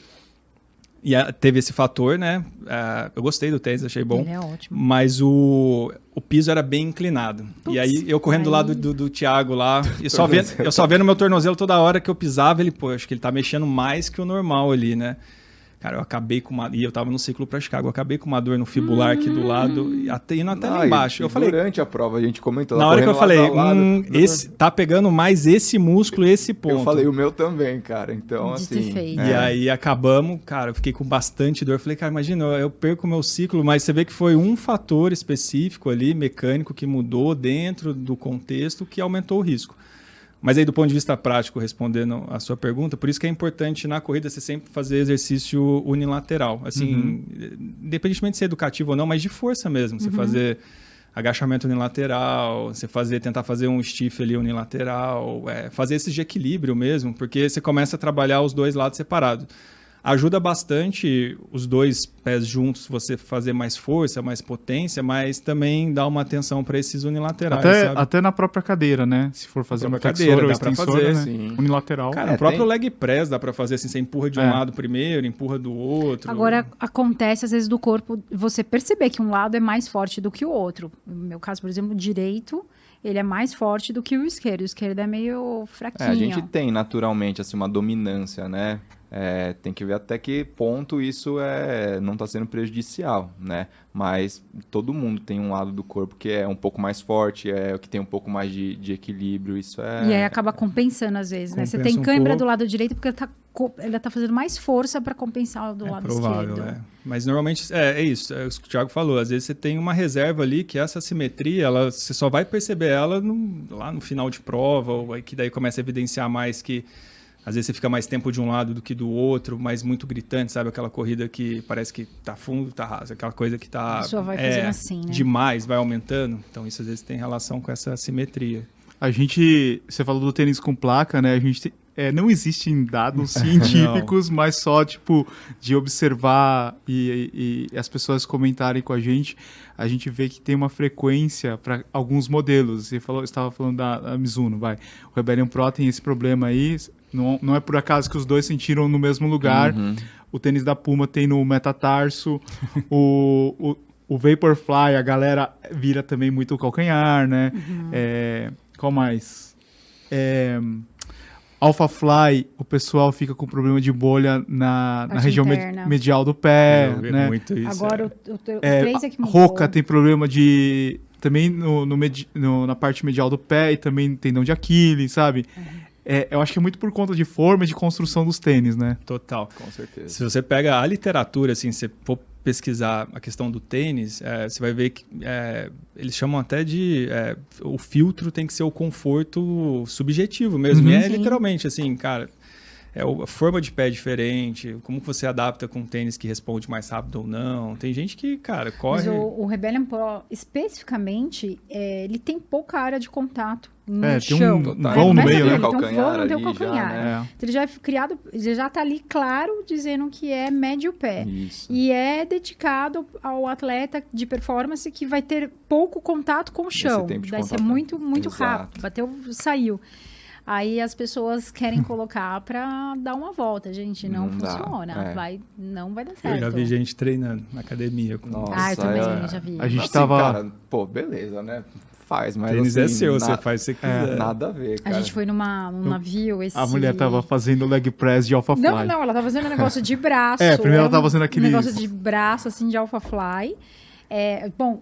E a, teve esse fator, né? Uh, eu gostei do tênis, achei bom. Ele é ótimo. Mas o, o piso era bem inclinado. Puts, e aí eu correndo aí... do lado do, do Thiago lá, e só vendo, eu só vendo meu tornozelo toda hora que eu pisava, ele, pô, acho que ele tá mexendo mais que o normal ali, né? Cara, eu acabei com uma. E eu tava no ciclo para Chicago, eu acabei com uma dor no fibular aqui do lado, e até, indo até lá embaixo. Eu falei. Durante a prova, a gente comentou. Na hora que eu falei, hum, esse, tá pegando mais esse músculo, esse ponto. Eu falei o meu também, cara. Então, assim. É. E aí acabamos, cara, eu fiquei com bastante dor. Eu falei, cara, imagina, eu perco o meu ciclo, mas você vê que foi um fator específico ali, mecânico, que mudou dentro do contexto que aumentou o risco. Mas aí, do ponto de vista prático, respondendo a sua pergunta, por isso que é importante na corrida você sempre fazer exercício unilateral. Assim, Uhum. independentemente de ser educativo ou não, mas de força mesmo. Você fazer agachamento unilateral, você fazer, tentar fazer um stiff ali unilateral, é, fazer esse de equilíbrio mesmo, porque você começa a trabalhar os dois lados separados. Ajuda bastante os dois pés juntos, você fazer mais força, mais potência, mas também dá uma atenção para esses unilaterais, Até, sabe? até na própria cadeira, né? Se for fazer uma cadeira ou dá extensora, fazer, né? sim. Unilateral. Cara, É, o próprio tem- leg press dá pra fazer assim, você empurra de um É. lado primeiro, empurra do outro. Agora, acontece às vezes do corpo você perceber que um lado é mais forte do que o outro. No meu caso, por exemplo, o direito, ele é mais forte do que o esquerdo. O esquerdo é meio É, fraquinho. a gente tem naturalmente assim uma dominância, né? É, tem que ver até que ponto isso é não está sendo prejudicial, né? Mas todo mundo tem um lado do corpo que é um pouco mais forte, é o que tem um pouco mais de, de equilíbrio. Isso é. E aí acaba compensando às vezes, né? Você Compensa tem um cãibra pouco. do lado direito porque ele tá, co- ele tá fazendo mais força para compensar o do É lado provável, esquerdo. é. Mas normalmente é, é isso, é isso que o Thiago falou. Às vezes você tem uma reserva ali que essa simetria, ela, você só vai perceber ela no- lá no final de prova, ou aí que daí começa a evidenciar mais que às vezes você fica mais tempo de um lado do que do outro, mas muito gritante, sabe? Aquela corrida que parece que tá fundo, tá raso, aquela coisa que tá A pessoa vai é, fazendo assim, né? demais, vai aumentando. Então isso às vezes tem relação com essa simetria. A gente, você falou do tênis com placa, né? A gente tem- é, não existem dados científicos, mas só tipo de observar e, e as pessoas comentarem com a gente, a gente vê que tem uma frequência para alguns modelos. Você falou, estava falando da, da Mizuno, vai. O Rebellion Pro tem esse problema aí. Não, não é por acaso que os dois sentiram no mesmo lugar. Uhum. O tênis da Puma tem no metatarso. o, o, o Vaporfly, a galera vira também muito o calcanhar, né? Uhum. É, qual mais? É, Alpha Fly, o pessoal fica com problema de bolha na, na região med- medial do pé, Eu vi né? muito isso. Agora é. o, o, o É, Tracer que mudou. Roca tem problema de também no, no medi- no- na parte medial do pé e também tendão de Aquiles, sabe? Uhum. É, eu acho que é muito por conta de forma e de construção dos tênis, né? Total. Com certeza. Se você pega a literatura, assim, se for pesquisar a questão do tênis, é, você vai ver que é, eles chamam até de é, o filtro tem que ser o conforto subjetivo mesmo. Uhum. E é Sim. literalmente assim, cara. É a forma de pé é diferente, como que você adapta com um tênis que responde mais rápido ou não. Tem gente que, cara, corre. Mas o, o Rebellion Pro, especificamente, é, ele tem pouca área de contato no É, tem um chão. Total. vão no meio, né? um Calcanhar vão, não tem o ali já, calcanhar. né? É. Então ele já é criado, ele já tá ali claro dizendo que é médio pé. Isso. E é dedicado ao atleta de performance que vai ter pouco contato com o chão. tempo de Vai ser muito, muito Exato. rápido. Bateu, saiu. Aí as pessoas querem colocar pra dar uma volta, gente. Não, Não dá, funciona. é. Vai, não vai dar Eu certo. já vi gente treinando na academia. Com... Nossa, Ah, eu também é- já vi. A gente Assim, tava. cara, pô, beleza, né? Faz, mas tênis assim, é seu, na- você faz que você quiser. Nada a ver, A cara. gente foi numa, num navio esse... A mulher tava fazendo leg press de Alpha Fly. Não, não, ela tava fazendo um negócio de braço. É, primeiro ela tava fazendo aquele- Um negócio de braço, assim, de alpha fly. É, bom,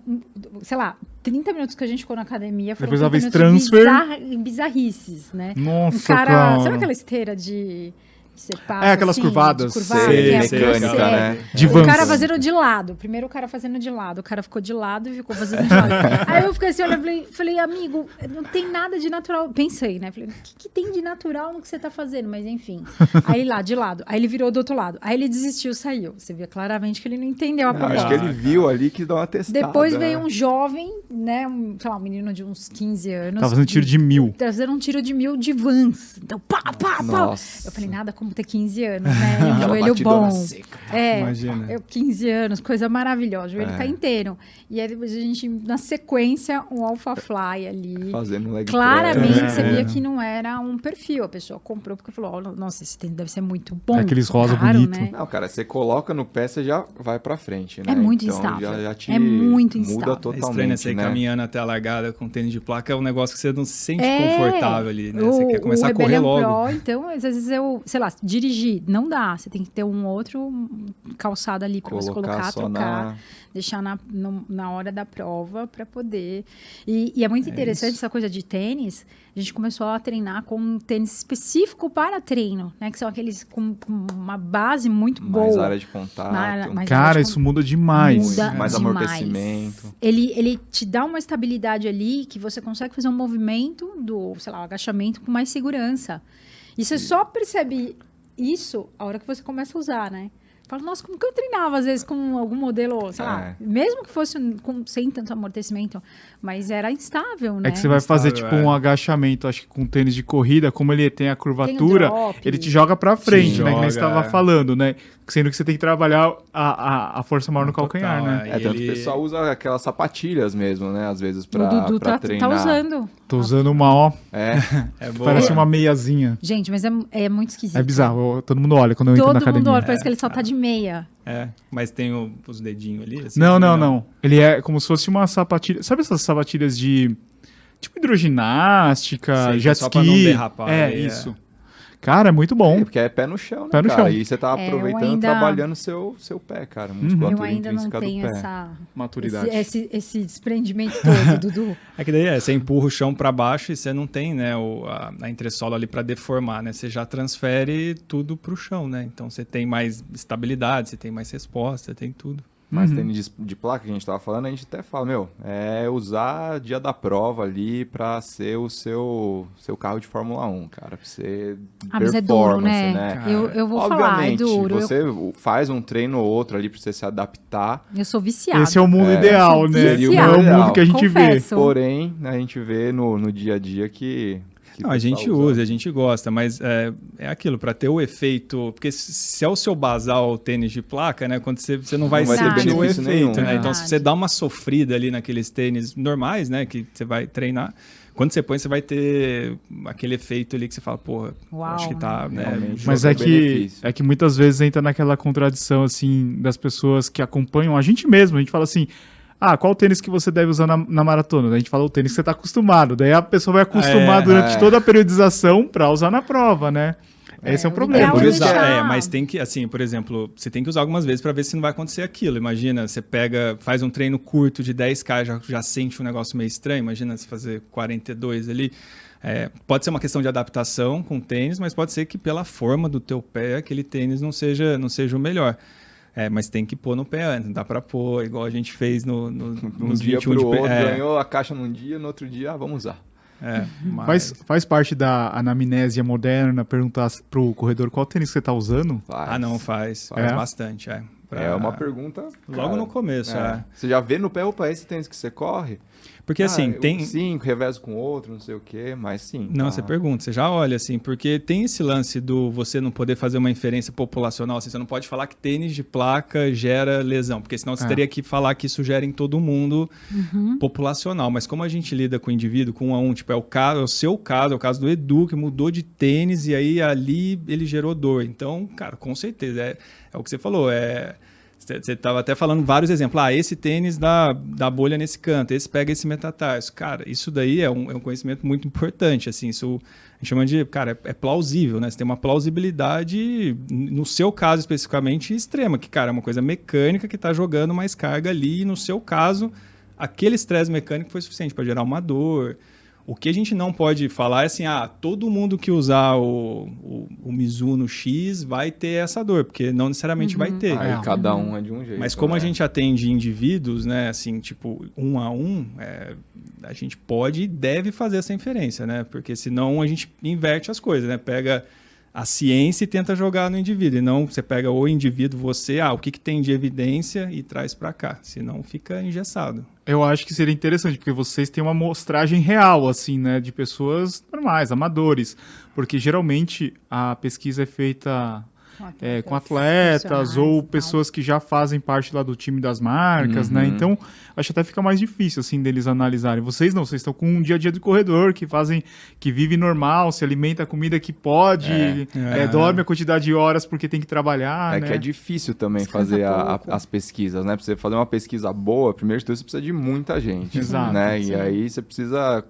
sei lá, 30 minutos que a gente ficou na academia foram Depois ela 30 fez transfer. bizarra- bizarrices, né? Nossa, um cara, cara. sabe aquela esteira de... Você passa, É, aquelas assim, curvadas. De curvada, Sei, que é mecânica, você- né? De o vança. cara fazendo de lado. Primeiro o cara fazendo de lado. O cara ficou de lado e ficou fazendo de lado. Aí eu fiquei assim, olha, falei, falei, amigo, não tem nada de natural. Pensei, né? Falei, o que, que tem de natural no que você tá fazendo? Mas enfim. Aí ele lá, de lado. Aí ele virou do outro lado. Aí ele desistiu, saiu. Você via claramente que ele não entendeu a proposta. acho que ele viu ali que dá uma testada. Depois veio né? um jovem, né? Um, sei lá, um menino de uns 15 anos. Tava fazendo tiro de mil. Tava fazendo um tiro de mil de vans. Então, pá, pá, pá. Nossa. Eu falei, nada como ter 15 anos, né? E um Aquela joelho bom. seca. É, Imagina. eu 15 anos, coisa maravilhosa. O joelho É. tá inteiro. E aí depois a gente, na sequência, um Alpha Fly ali. Fazendo leg Claramente você É. via que não era um perfil. A pessoa comprou porque falou: "Ó, nossa, esse tênis deve ser muito bom. Aqueles rosa caro, bonito. Né? Não, cara, você coloca no pé, você já vai pra frente, né? É muito então, instável. Já, já te É muito muda instável. É estranho, né? totalmente, Você né? caminhando até a largada com tênis de placa é um negócio que você não se sente É, confortável ali, né? O, você quer começar o a correr Rebellion logo. Pro, então, às vezes eu, sei lá, dirigir, não dá. Você tem que ter um outro calçado ali para você colocar, trocar, na- deixar na, no- na hora da prova para poder. E, e é muito interessante essa coisa de tênis. A gente começou a treinar com um tênis específico para treino, né? Que são aqueles com, com uma base muito mais boa. área de contato. Mais- mais Cara, isso muda demais. Muda mais demais. amortecimento. Ele, ele te dá uma estabilidade ali que você consegue fazer um movimento do, sei lá, o agachamento com mais segurança. E você só percebe isso a hora que você começa a usar, né? Fala, nossa, como que eu treinava às vezes com algum modelo, sei lá, É. mesmo que fosse um- com, sem tanto amortecimento, mas era instável, né? É que você vai fazer Instável, tipo é. um agachamento, acho que com tênis de corrida, como ele tem a curvatura, drop. ele te joga pra frente, né? Que nem você joga, tava é. falando, né? Sendo que você tem que trabalhar a, a, a força maior no Total, calcanhar, né? É, E tanto que ele- o pessoal usa aquelas sapatilhas mesmo, né? Às vezes pra, o Dudu pra tá, treinar. tá usando. Tô usando uma, ó, É, É boa. parece uma meiazinha. Gente, mas é, é muito esquisito. É bizarro, todo mundo olha quando eu entro na Todo mundo academia. olha, parece que ele só tá de meia. É, mas tem o- os dedinhos ali. assim, Não, também não, não. Ele é como se fosse uma sapatilha. Sabe essas sapatilhas de. Tipo hidroginástica, Sei, jet só ski? pra não derrapar É, é. isso. Cara, é muito bom. porque é pé no chão, né, Pé no cara? chão. E você tá É, eu aproveitando, ainda- trabalhando seu, seu pé, cara. Eu Musculatura ainda não intrínseca do tenho pé. essa, Maturidade. esse, esse, esse desprendimento todo, Dudu. É que daí é, você empurra o chão para baixo e você não tem, né, o, a, a entressola ali para deformar, né? Você já transfere tudo pro chão, né? Então você tem mais estabilidade, você tem mais resposta, tem tudo. Mas Uhum. tênis de, de placa que a gente tava falando, a gente até fala, meu, é usar dia da prova ali pra ser o seu, seu carro de Fórmula 1, cara. Pra ser Ah, mas é duro, performance, né? Eu, eu vou falar, é Obviamente, duro. Eu, você faz um treino ou outro ali pra você se adaptar. eu sou viciada. Esse é o mundo É. ideal, Eu né? viciada. É o mundo que a gente Confesso. Porém, né, a gente vê no, no dia a dia que. Não, a gente usa, a gente gosta, mas é, é aquilo, para ter o efeito. Porque se- é o seu basal o tênis de placa, né? Quando você, você não vai, Não vai ter sentir o efeito, nenhum, né? né? Então, se você dá uma sofrida ali naqueles tênis normais, né? Que você vai treinar. Quando você põe, você vai ter aquele efeito ali que você fala, porra, Uau, acho que tá, né? né? Mas é é que, benefício. é que muitas vezes entra naquela contradição, assim, das pessoas que acompanham a gente mesmo. A gente fala assim, ah, qual tênis que você deve usar na, na maratona? Daí a gente fala o tênis que você tá acostumado. Daí a pessoa vai acostumar É, durante é. toda a periodização pra usar na prova, né? Esse é, É, o o problema. por é É, mas tem que, assim, por exemplo, você tem que usar algumas vezes para ver se não vai acontecer aquilo. Imagina, você pega, faz um treino curto de 10K, já, já sente um negócio meio estranho. Imagina se fazer 42 ali. É, pode ser uma questão de adaptação com o tênis, mas pode ser que pela forma do teu pé, aquele tênis não seja, não seja o melhor. É, mas tem que pôr no pé antes, não dá para pôr, igual a gente fez no, no, Um nos dia 21 pro de outro, é, ganhou a caixa num dia, no outro dia, ah, vamos usar. é, mas- Faz, faz parte da anamnésia moderna perguntar pro corredor qual tênis você tá usando? Faz. Ah, não, faz, faz É? bastante, é. Pra- É uma pergunta. Logo cara, no começo, é. Você já vê no pé, opa, esse tênis que você corre? Porque assim, Ah, eu- tem. Cinco, revezo com outro, não sei o quê, mas sim. Não, tá. você pergunta, você já olha assim, porque tem esse lance do você não poder fazer uma inferência populacional, assim, você não pode falar que tênis de placa gera lesão, porque senão você É. teria que falar que isso gera em todo mundo populacional. Mas como a gente lida com o indivíduo, com um a um, tipo, é o caso, é o seu caso, é o caso do Edu, que mudou de tênis e aí ali ele gerou dor. Então, cara, com certeza, é, é o que você falou, é. Você estava até falando vários exemplos. Ah, esse tênis dá, dá bolha nesse canto, esse pega esse metatarso. Cara, isso daí é um, é um conhecimento muito importante. Assim, isso a gente chama de, cara, é, é plausível, né? Você tem uma plausibilidade, no seu caso especificamente, extrema, que, cara, é uma coisa mecânica que está jogando mais carga ali, e no seu caso, aquele estresse mecânico foi suficiente para gerar uma dor. O que a gente não pode falar é assim, ah, todo mundo que usar o, o, o Mizuno X vai ter essa dor, porque não necessariamente vai ter. Aí É. cada um é de um jeito. Mas como a né? gente atende indivíduos, né, assim, tipo, um a um, é, a gente pode e deve fazer essa inferência, né? Porque senão a gente inverte as coisas, né? Pega a ciência e tenta jogar no indivíduo, e não você pega o indivíduo, você, ah, o que, que tem de evidência e traz para cá, senão fica engessado. Eu acho que seria interessante, porque vocês têm uma amostragem real, assim, né? De pessoas normais, amadores. Porque geralmente a pesquisa é feita é, com atletas ou pessoas que já fazem parte lá do time das marcas, né? Uhum. Então, acho que até fica mais difícil, assim, deles analisarem. Vocês não, vocês estão com um dia a dia de corredor, que fazem, que vive normal, se alimenta a comida que pode, É. é, É. dorme a quantidade de horas porque tem que trabalhar, É né? que é difícil também Descansa fazer a- as pesquisas, né? Pra você fazer uma pesquisa boa, primeiro de tudo você precisa de muita gente. Exato, Né? sim. E aí você precisa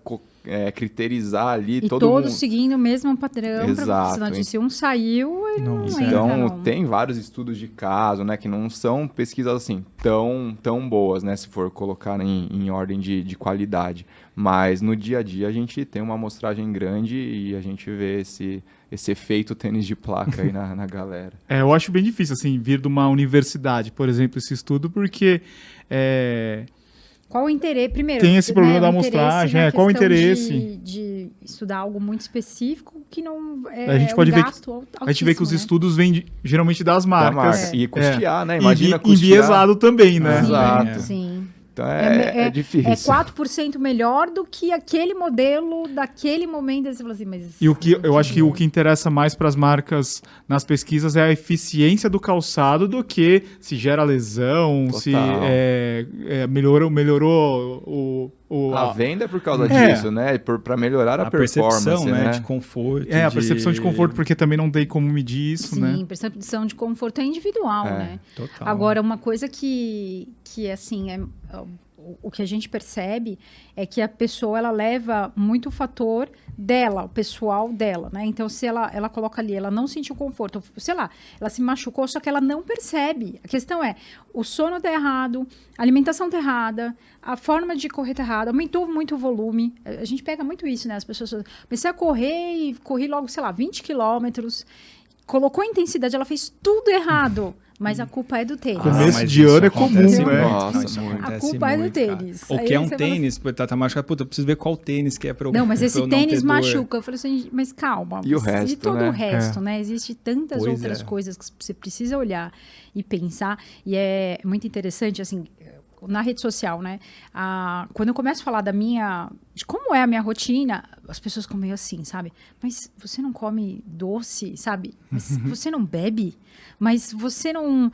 é, criterizar ali E todo todos mundo. seguindo o mesmo padrão. Exato, Pra, se um saiu, ele não, Não, entra. Então, não. tem vários estudos de caso, né, que não são pesquisas assim tão, tão boas, né, se for colocar em, em ordem de, de qualidade. Mas no dia a dia a gente tem uma amostragem grande e a gente vê esse, esse efeito tênis de placa aí na, na galera. É, eu acho bem difícil, assim, vir de uma universidade, por exemplo, esse estudo, porque é, Qual o interesse? Primeiro, Tem esse problema né, da amostragem, é, qual o interesse? De, de estudar algo muito específico que não é A gente um pode ver que- a gente vê que os né? estudos vêm de- geralmente das Da marcas. marca. E custear, né? E Imagina envi- custear. enviesado também, né? Sim, Exato. Sim. Então é, é, difícil. É 4% melhor do que aquele modelo daquele momento. Você fala assim, mas. E o que eu acho que o que interessa mais para as marcas nas pesquisas é a eficiência do calçado do que se gera lesão, se Total. é, é, melhorou, melhorou o, o A venda é por causa É. disso, né? Por, pra melhorar a, A performance, percepção, né, né? de conforto. é a percepção de de conforto porque também não tem como medir isso, Sim, né? percepção de conforto é individual, É. né? Total. Agora, uma coisa que, que assim, é, ó, o- que a gente percebe é que a pessoa, ela leva muito o fator dela, o pessoal dela, né? Então, se ela, ela coloca ali, ela não sentiu conforto, sei lá, ela se machucou, só que ela não percebe. A questão é, o sono tá errado, a alimentação tá errada, a forma de correr tá errada, aumentou muito o volume. A gente pega muito isso, né? As pessoas comecei a correr e corri logo, sei lá, 20 quilômetros, colocou intensidade, ela fez tudo errado, mas a culpa é do tênis. Começo mas de ano é comum, né? Nossa, Não. A culpa é do cara. tênis. Ou Aí que é um fala assim, tênis, pô, tá, tá machucado, puta, eu preciso ver qual tênis que é pra eu Não, mas esse não tênis machuca. Eu falei assim, mas calma. E o resto, E todo né? o resto, né? Existem tantas Pois outras é. coisas que você precisa olhar e pensar. E é muito interessante, assim, na rede social, né? Ah, quando eu começo a falar da minha... De como é a minha rotina, as pessoas ficam meio assim, sabe? Mas você não come doce, sabe? Mas você não bebe? Mas você não...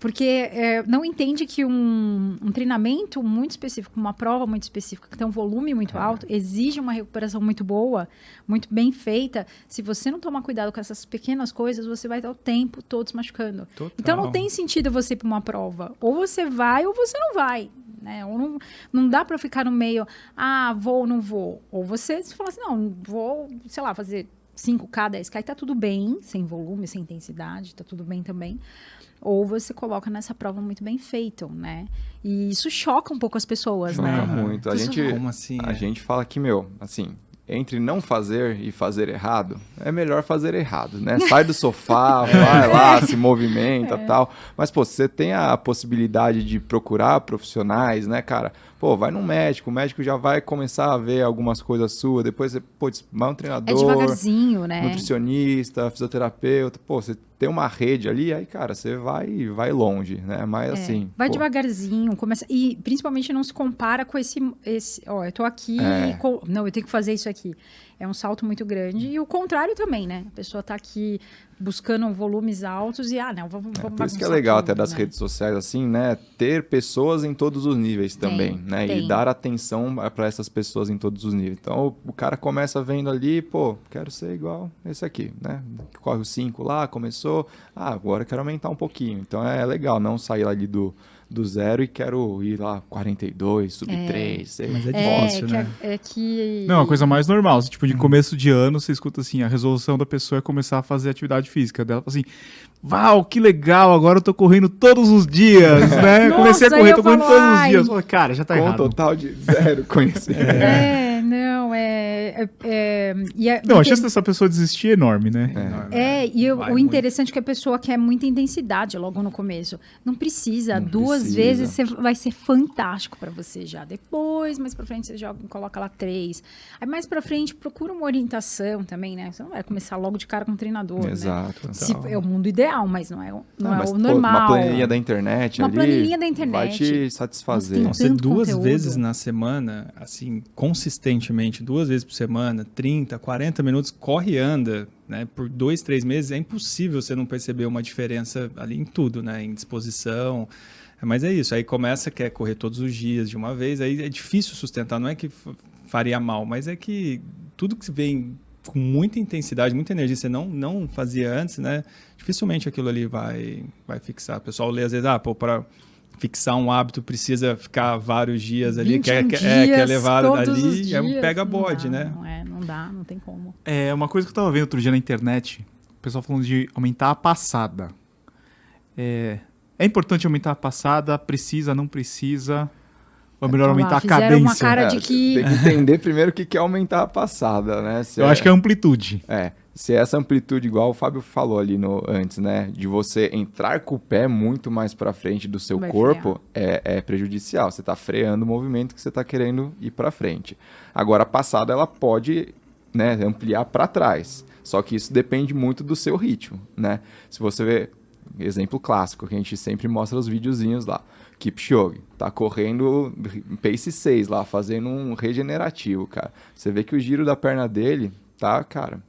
Porque é, não entende que um, um treinamento muito específico, uma prova muito específica, que tem um volume muito alto, exige uma recuperação muito boa, muito bem feita. Se você não tomar cuidado com essas pequenas coisas, você vai estar o tempo todo se machucando. Total. Então não tem sentido você ir para uma prova. Ou você vai ou você não vai. Né? Ou não, não dá para ficar no meio, ah, vou ou não vou. Ou você fala assim, não, vou, sei lá, fazer 5K, 10K, e tá tudo bem, sem volume, sem intensidade, tá tudo bem também. Ou você coloca nessa prova muito bem feito, né? E isso choca um pouco as pessoas, Choca né? muito. A gente, Como assim? a é? gente fala que, meu, assim, entre não fazer e fazer errado, é melhor fazer errado, né? Sai do sofá, vai lá, se movimenta tal. Mas, pô, se você tem a possibilidade de procurar profissionais, né, cara? Pô, vai num médico, o médico já vai começar a ver algumas coisas suas, depois você, putz, vai um É treinador, devagarzinho, né? nutricionista, fisioterapeuta, pô, você tem uma rede ali, aí, cara, você vai vai longe, né? Mas É, assim. vai pô, devagarzinho, começa e principalmente não se compara com esse, esse ó, eu tô aqui, É. e co- não, eu tenho que fazer isso aqui. É um salto muito grande e o contrário também, né? A pessoa tá aqui buscando volumes altos e ah, não, vamos, É, vamos por isso que é legal tudo, até das né? redes sociais, assim, né? Ter pessoas em todos os níveis também, né? tem. E dar atenção para essas pessoas em todos os níveis. Então, o, cara começa vendo ali, pô, quero ser igual esse aqui, né? Corre o 5 lá, começou. Ah, agora eu quero aumentar um pouquinho. Então, é legal não sair ali do, do zero e quero ir lá 42, sub É. 3. Mas é É, difícil, que, né? é que Não, a coisa mais normal. assim, Uhum. Tipo, de começo de ano, você escuta assim, a resolução da pessoa é começar a fazer atividade física. Dela assim, Val, que legal, agora eu tô correndo todos os dias, né? Nossa, Comecei a correr, tô correndo falo, todos os dias. Fala, Cara, já tá Com um errado. total de zero conhecimento. É, não, é. é, é e é- Não, a chance dessa pessoa desistir é enorme, né? Enorme, É, e o- Vai o muito. interessante é que a pessoa quer muita intensidade logo no começo. Não precisa. Não Duas precisa. vezes você vai ser fantástico pra você já. Depois, mais pra frente, você joga, coloca lá três. Aí mais pra frente, procura uma orientação também, né? Você não vai começar logo de cara com um treinador, né? Exato. Se- Então. é o mundo ideal, mas não é, o- não Ah, é mas, o normal. Uma planilha da internet Uma ali planilhinha da vai internet. te satisfazer. Não, ser duas conteúdo. vezes na semana, assim, consistentemente, duas vezes por semana, 30, 40 minutos, corre e anda, né? Por dois, três meses, é impossível você não perceber uma diferença ali em tudo, né? Em disposição. Mas é isso, aí começa, quer correr todos os dias de uma vez, aí é difícil sustentar, não é que faria mal, mas é que tudo que vem com muita intensidade, muita energia, você não, não fazia antes, né? Dificilmente aquilo ali vai, vai fixar. O pessoal lê às vezes, ah, pô, para fixar um hábito precisa ficar vários dias ali, 21 quer, é, quer dias, levar todos os ali, é um pega bode, né? Não é, não dá, não tem como. É uma coisa que eu tava vendo outro dia na internet, o pessoal falando de aumentar a passada. É, é importante aumentar a passada, precisa, não precisa. Ou é melhor Olha lá, aumentar a fizeram uma cadência? cara de É, que- Tem que entender primeiro o que que é aumentar a passada, né? Se Eu acho que é amplitude. É, se essa amplitude, igual o Fábio falou ali no, antes, né? De você entrar com o pé muito mais para frente do seu Vai corpo, é, é prejudicial. Você está freando o movimento que você está querendo ir para frente. Agora, a passada, ela pode né, ampliar para trás. Só que isso depende muito do seu ritmo, né? Se você vê, exemplo clássico, que a gente sempre mostra os videozinhos lá. Kipchoge, tá correndo pace 6 lá, fazendo um regenerativo, cara. Você vê que o giro da perna dele tá, cara,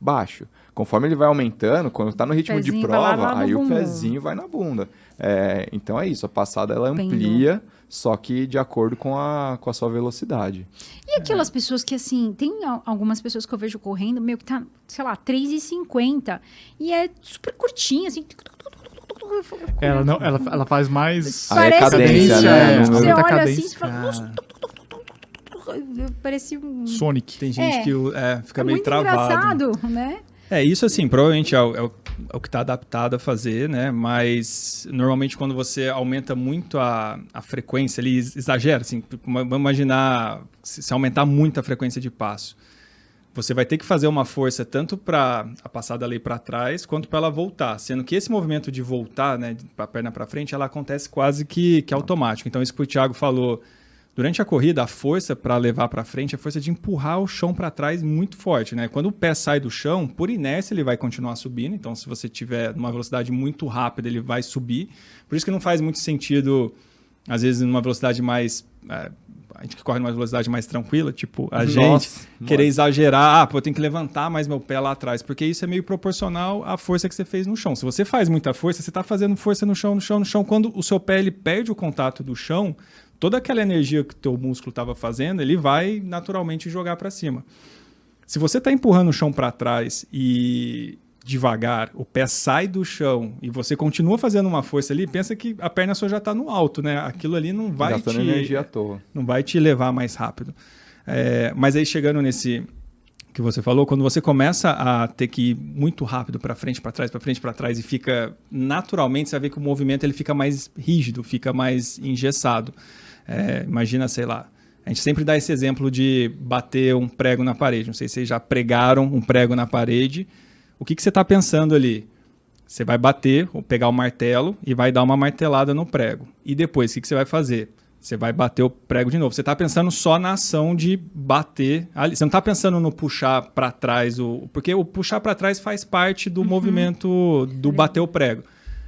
baixo. Conforme ele vai aumentando, quando tá no ritmo de Pezinho lá prova, aí o pezinho vai na bunda. É, então é isso, a passada ela amplia, só que de acordo com a, com a sua velocidade. E aquelas pessoas que, assim, tem al- algumas pessoas que eu vejo correndo, meio que tá, sei lá, 3,50 e é super curtinha, assim. Ela, não, ela, ela faz mais. É Parece cadência, que né? é, você olha cadência. assim e fala, nossa, parece um... Sonic. Tem gente É. que é, fica é meio muito travado. engraçado, né? É, isso assim, provavelmente é o, é o- é o que está adaptado a fazer, né? Mas normalmente quando você aumenta muito a, a frequência ex- exagera, assim, vamos imaginar se, se aumentar muito a frequência de passo. Você vai ter que fazer uma força tanto para a passada ali para trás, quanto para ela voltar. Sendo que esse movimento de voltar, né, para a perna para frente, ela acontece quase que, que automático. Então, isso que o Thiago falou, Durante a corrida, a força para levar para frente é a força de empurrar o chão para trás muito forte, né? Quando o pé sai do chão, por inércia ele vai continuar subindo. Então, se você tiver numa velocidade muito rápida, ele vai subir. Por isso que não faz muito sentido, às vezes, numa velocidade mais é, a gente que corre numa velocidade mais tranquila, tipo a Nossa, gente querer mano. exagerar, ah, pô, eu tenho que levantar mais meu pé lá atrás, porque isso é meio proporcional à força que você fez no chão. Se você faz muita força, você está fazendo força no chão, no chão, no chão. Quando o seu pé ele perde o contato do chão, toda aquela energia que o teu músculo estava fazendo, ele vai naturalmente jogar para cima. Se você está empurrando o chão para trás e devagar, o pé sai do chão e você continua fazendo uma força ali, pensa que a perna sua já está no alto, né? Aquilo ali não vai Gastando te energia à toa. não vai te levar mais rápido. É, mas aí chegando nesse que você falou, quando você começa a ter que ir muito rápido para frente, para trás, para frente, para trás e fica naturalmente, você vai ver que o movimento ele fica mais rígido, fica mais engessado. É, imagina, sei lá, a gente sempre dá esse exemplo de bater um prego na parede. Não sei se vocês já pregaram um prego na parede. O que, que você está pensando ali? Você vai bater, ou pegar o martelo e vai dar uma martelada no prego. E depois, o que, que você vai fazer? Você vai bater o prego de novo. Você está pensando só na ação de bater ali. Você não está pensando no puxar para trás, o... porque o puxar para trás faz parte do movimento do bater o prego.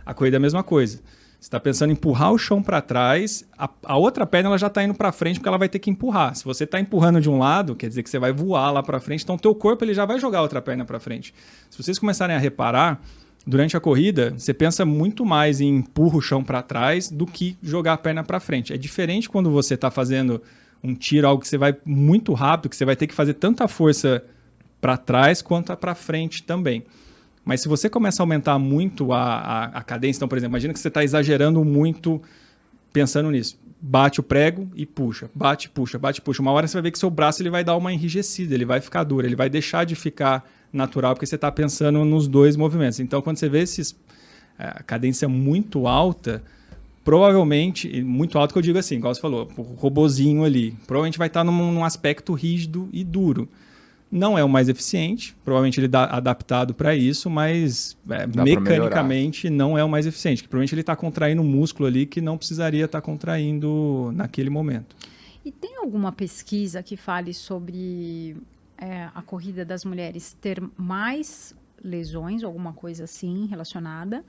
A corrida é a mesma coisa. Está pensando em empurrar o chão para trás, a, a outra perna ela já está indo para frente porque ela vai ter que empurrar. Se você está empurrando de um lado, quer dizer que você vai voar lá para frente, então o teu corpo ele já vai jogar a outra perna para frente. Se vocês começarem a reparar, durante a corrida, você pensa muito mais em empurra o chão para trás do que jogar a perna para frente. É diferente quando você está fazendo um tiro, algo que você vai muito rápido, que você vai ter que fazer tanta força para trás quanto para frente também. Mas se você começa a aumentar muito a, a, a cadência, então, por exemplo, imagina que você está exagerando muito pensando nisso. Bate o prego e puxa, bate, puxa, bate, puxa. Uma hora você vai ver que seu braço ele vai dar uma enrijecida, ele vai ficar duro, ele vai deixar de ficar natural porque você está pensando nos dois movimentos. Então, quando você vê esses a cadência muito alta, provavelmente, muito alto que eu digo assim, igual você falou, o robozinho ali, provavelmente vai estar num, num aspecto rígido e duro. Não é o mais eficiente, provavelmente ele dá adaptado para isso, mas é, mecanicamente não é o mais eficiente. que Provavelmente ele está contraindo um músculo ali que não precisaria estar contraindo naquele momento. E tem alguma pesquisa que fale sobre é, a corrida das mulheres ter mais lesões, alguma coisa assim relacionada?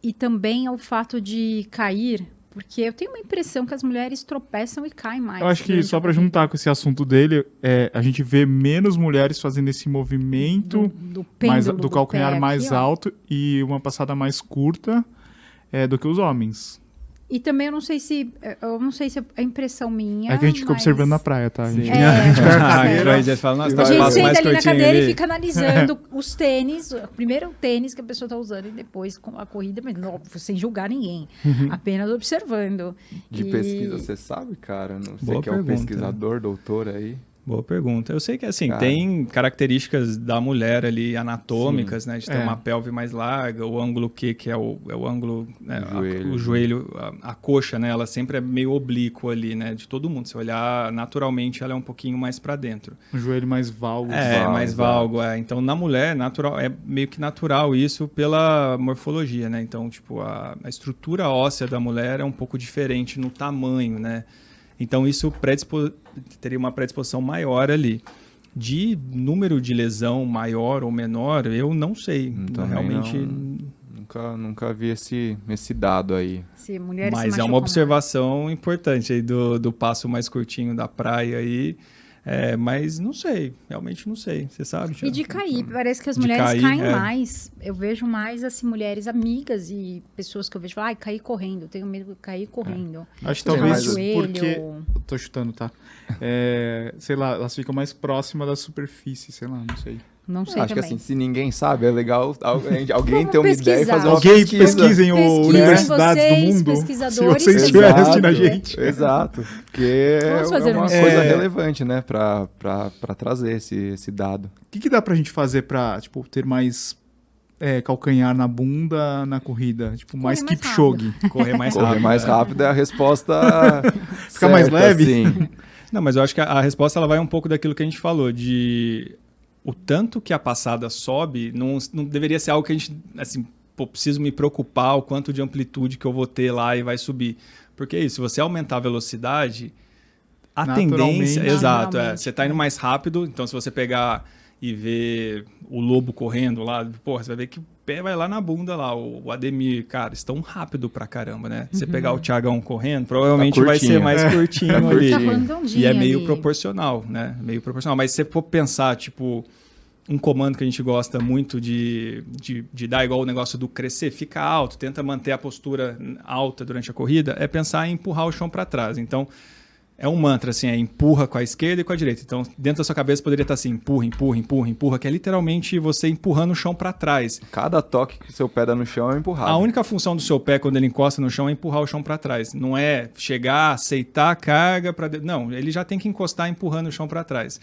E também ao fato de cair, porque eu tenho uma impressão que as mulheres tropeçam e caem mais. Eu acho que durante só para juntar com esse assunto dele, é, a gente vê menos mulheres fazendo esse movimento do, do, mais, do calcanhar pé mais aqui, ó. alto e uma passada mais curta é, do que os homens. E também eu não sei se. Eu não sei se é impressão minha. É que a gente fica mas- observando na praia, tá? A gente- É, a gente fala, nossa, A tá gente espaço senta ali na cadeira ali. e fica analisando os tênis, o primeiro tênis que a pessoa está usando e depois com a corrida, mas óbvio, sem julgar ninguém, Uhum. apenas observando. De E- pesquisa, você sabe, cara? Não- Você Boa que é o pesquisador, doutor aí. Boa pergunta. Eu sei que assim, Cara. tem características da mulher ali anatômicas, né? De ter É. uma pelve mais larga, o ângulo Q, que é o, é o ângulo, né, a- Joelho. o joelho, a, a coxa, né? Ela sempre é meio oblíqua ali, né? De todo mundo. Se olhar naturalmente, ela é um pouquinho mais para dentro. Um joelho mais valgo. É, Valgo, mais valgo, é. Então, na mulher, natural, é meio que natural isso pela morfologia, né? Então, tipo, a, a estrutura óssea da mulher é um pouco diferente no tamanho, né? Então, isso predispo- teria uma predisposição maior ali. De número de lesão maior ou menor, eu não sei. Também Realmente. não. Nunca, nunca vi esse, esse dado aí. Se mulheres se Mas é uma observação importante aí do, do passo mais curtinho da praia aí. É, mas não sei, realmente não sei. Você sabe? E Thiago? de cair, parece que as De mulheres cair, caem é. mais. Eu vejo mais assim mulheres amigas e pessoas que eu vejo, ai, caí correndo, tenho medo de cair correndo. Acho que Sim, talvez porque. Eu tô chutando, tá? É, sei lá, elas ficam mais próximas da superfície, sei lá, não sei. Não sei Acho que também. assim, se ninguém sabe, é legal alguém, ter uma ideia e pesquisar. fazer uma Alguém pesquisa. pesquisem o Pesquisem universidades vocês, do mundo. Se pesquisadores, vocês estiverem Exato. assistindo a gente. Exato. Porque é uma um coisa estudo. relevante, né? Pra, pra, pra trazer esse, esse dado. O que, que dá pra gente fazer pra, tipo, ter mais é, calcanhar na bunda na corrida? Tipo, mais mais Kipchoge. correr mais Correr rápido. mais é. rápido é a resposta Fica mais leve? Sim. Não, mas eu acho que a, a resposta ela vai um pouco daquilo que a gente falou, de o tanto que a passada sobe, não, não deveria ser algo que a gente, assim, pô, preciso me preocupar o quanto de amplitude que eu vou ter lá e vai subir. Porque é isso, se você aumentar a velocidade, a tendência... Exato, é, você está indo é. mais rápido, então se você pegar e ver o lobo correndo lá, porra, você vai ver que pé vai lá na bunda lá, o, o Ademir, cara, estão rápido pra caramba, né? Você pegar o Thiagão correndo, provavelmente vai ser mais É. curtinho Tá ali. Tá E é meio ali. proporcional, né? Meio proporcional. Mas se você for pensar, tipo, um comando que a gente gosta muito de, de, de dar igual o negócio do crescer, fica alto, tenta manter a postura alta durante a corrida, é pensar em empurrar o chão para trás. Então, é um mantra, assim, é empurra com a esquerda e com a direita. Então, dentro da sua cabeça poderia estar assim, empurra, empurra, empurra, empurra, que é literalmente você empurrando o chão para trás. Cada toque que o seu pé dá no chão é empurrado. A única função do seu pé quando ele encosta no chão é empurrar o chão para trás. Não é chegar, aceitar a carga para não, ele já tem que encostar empurrando o chão para trás.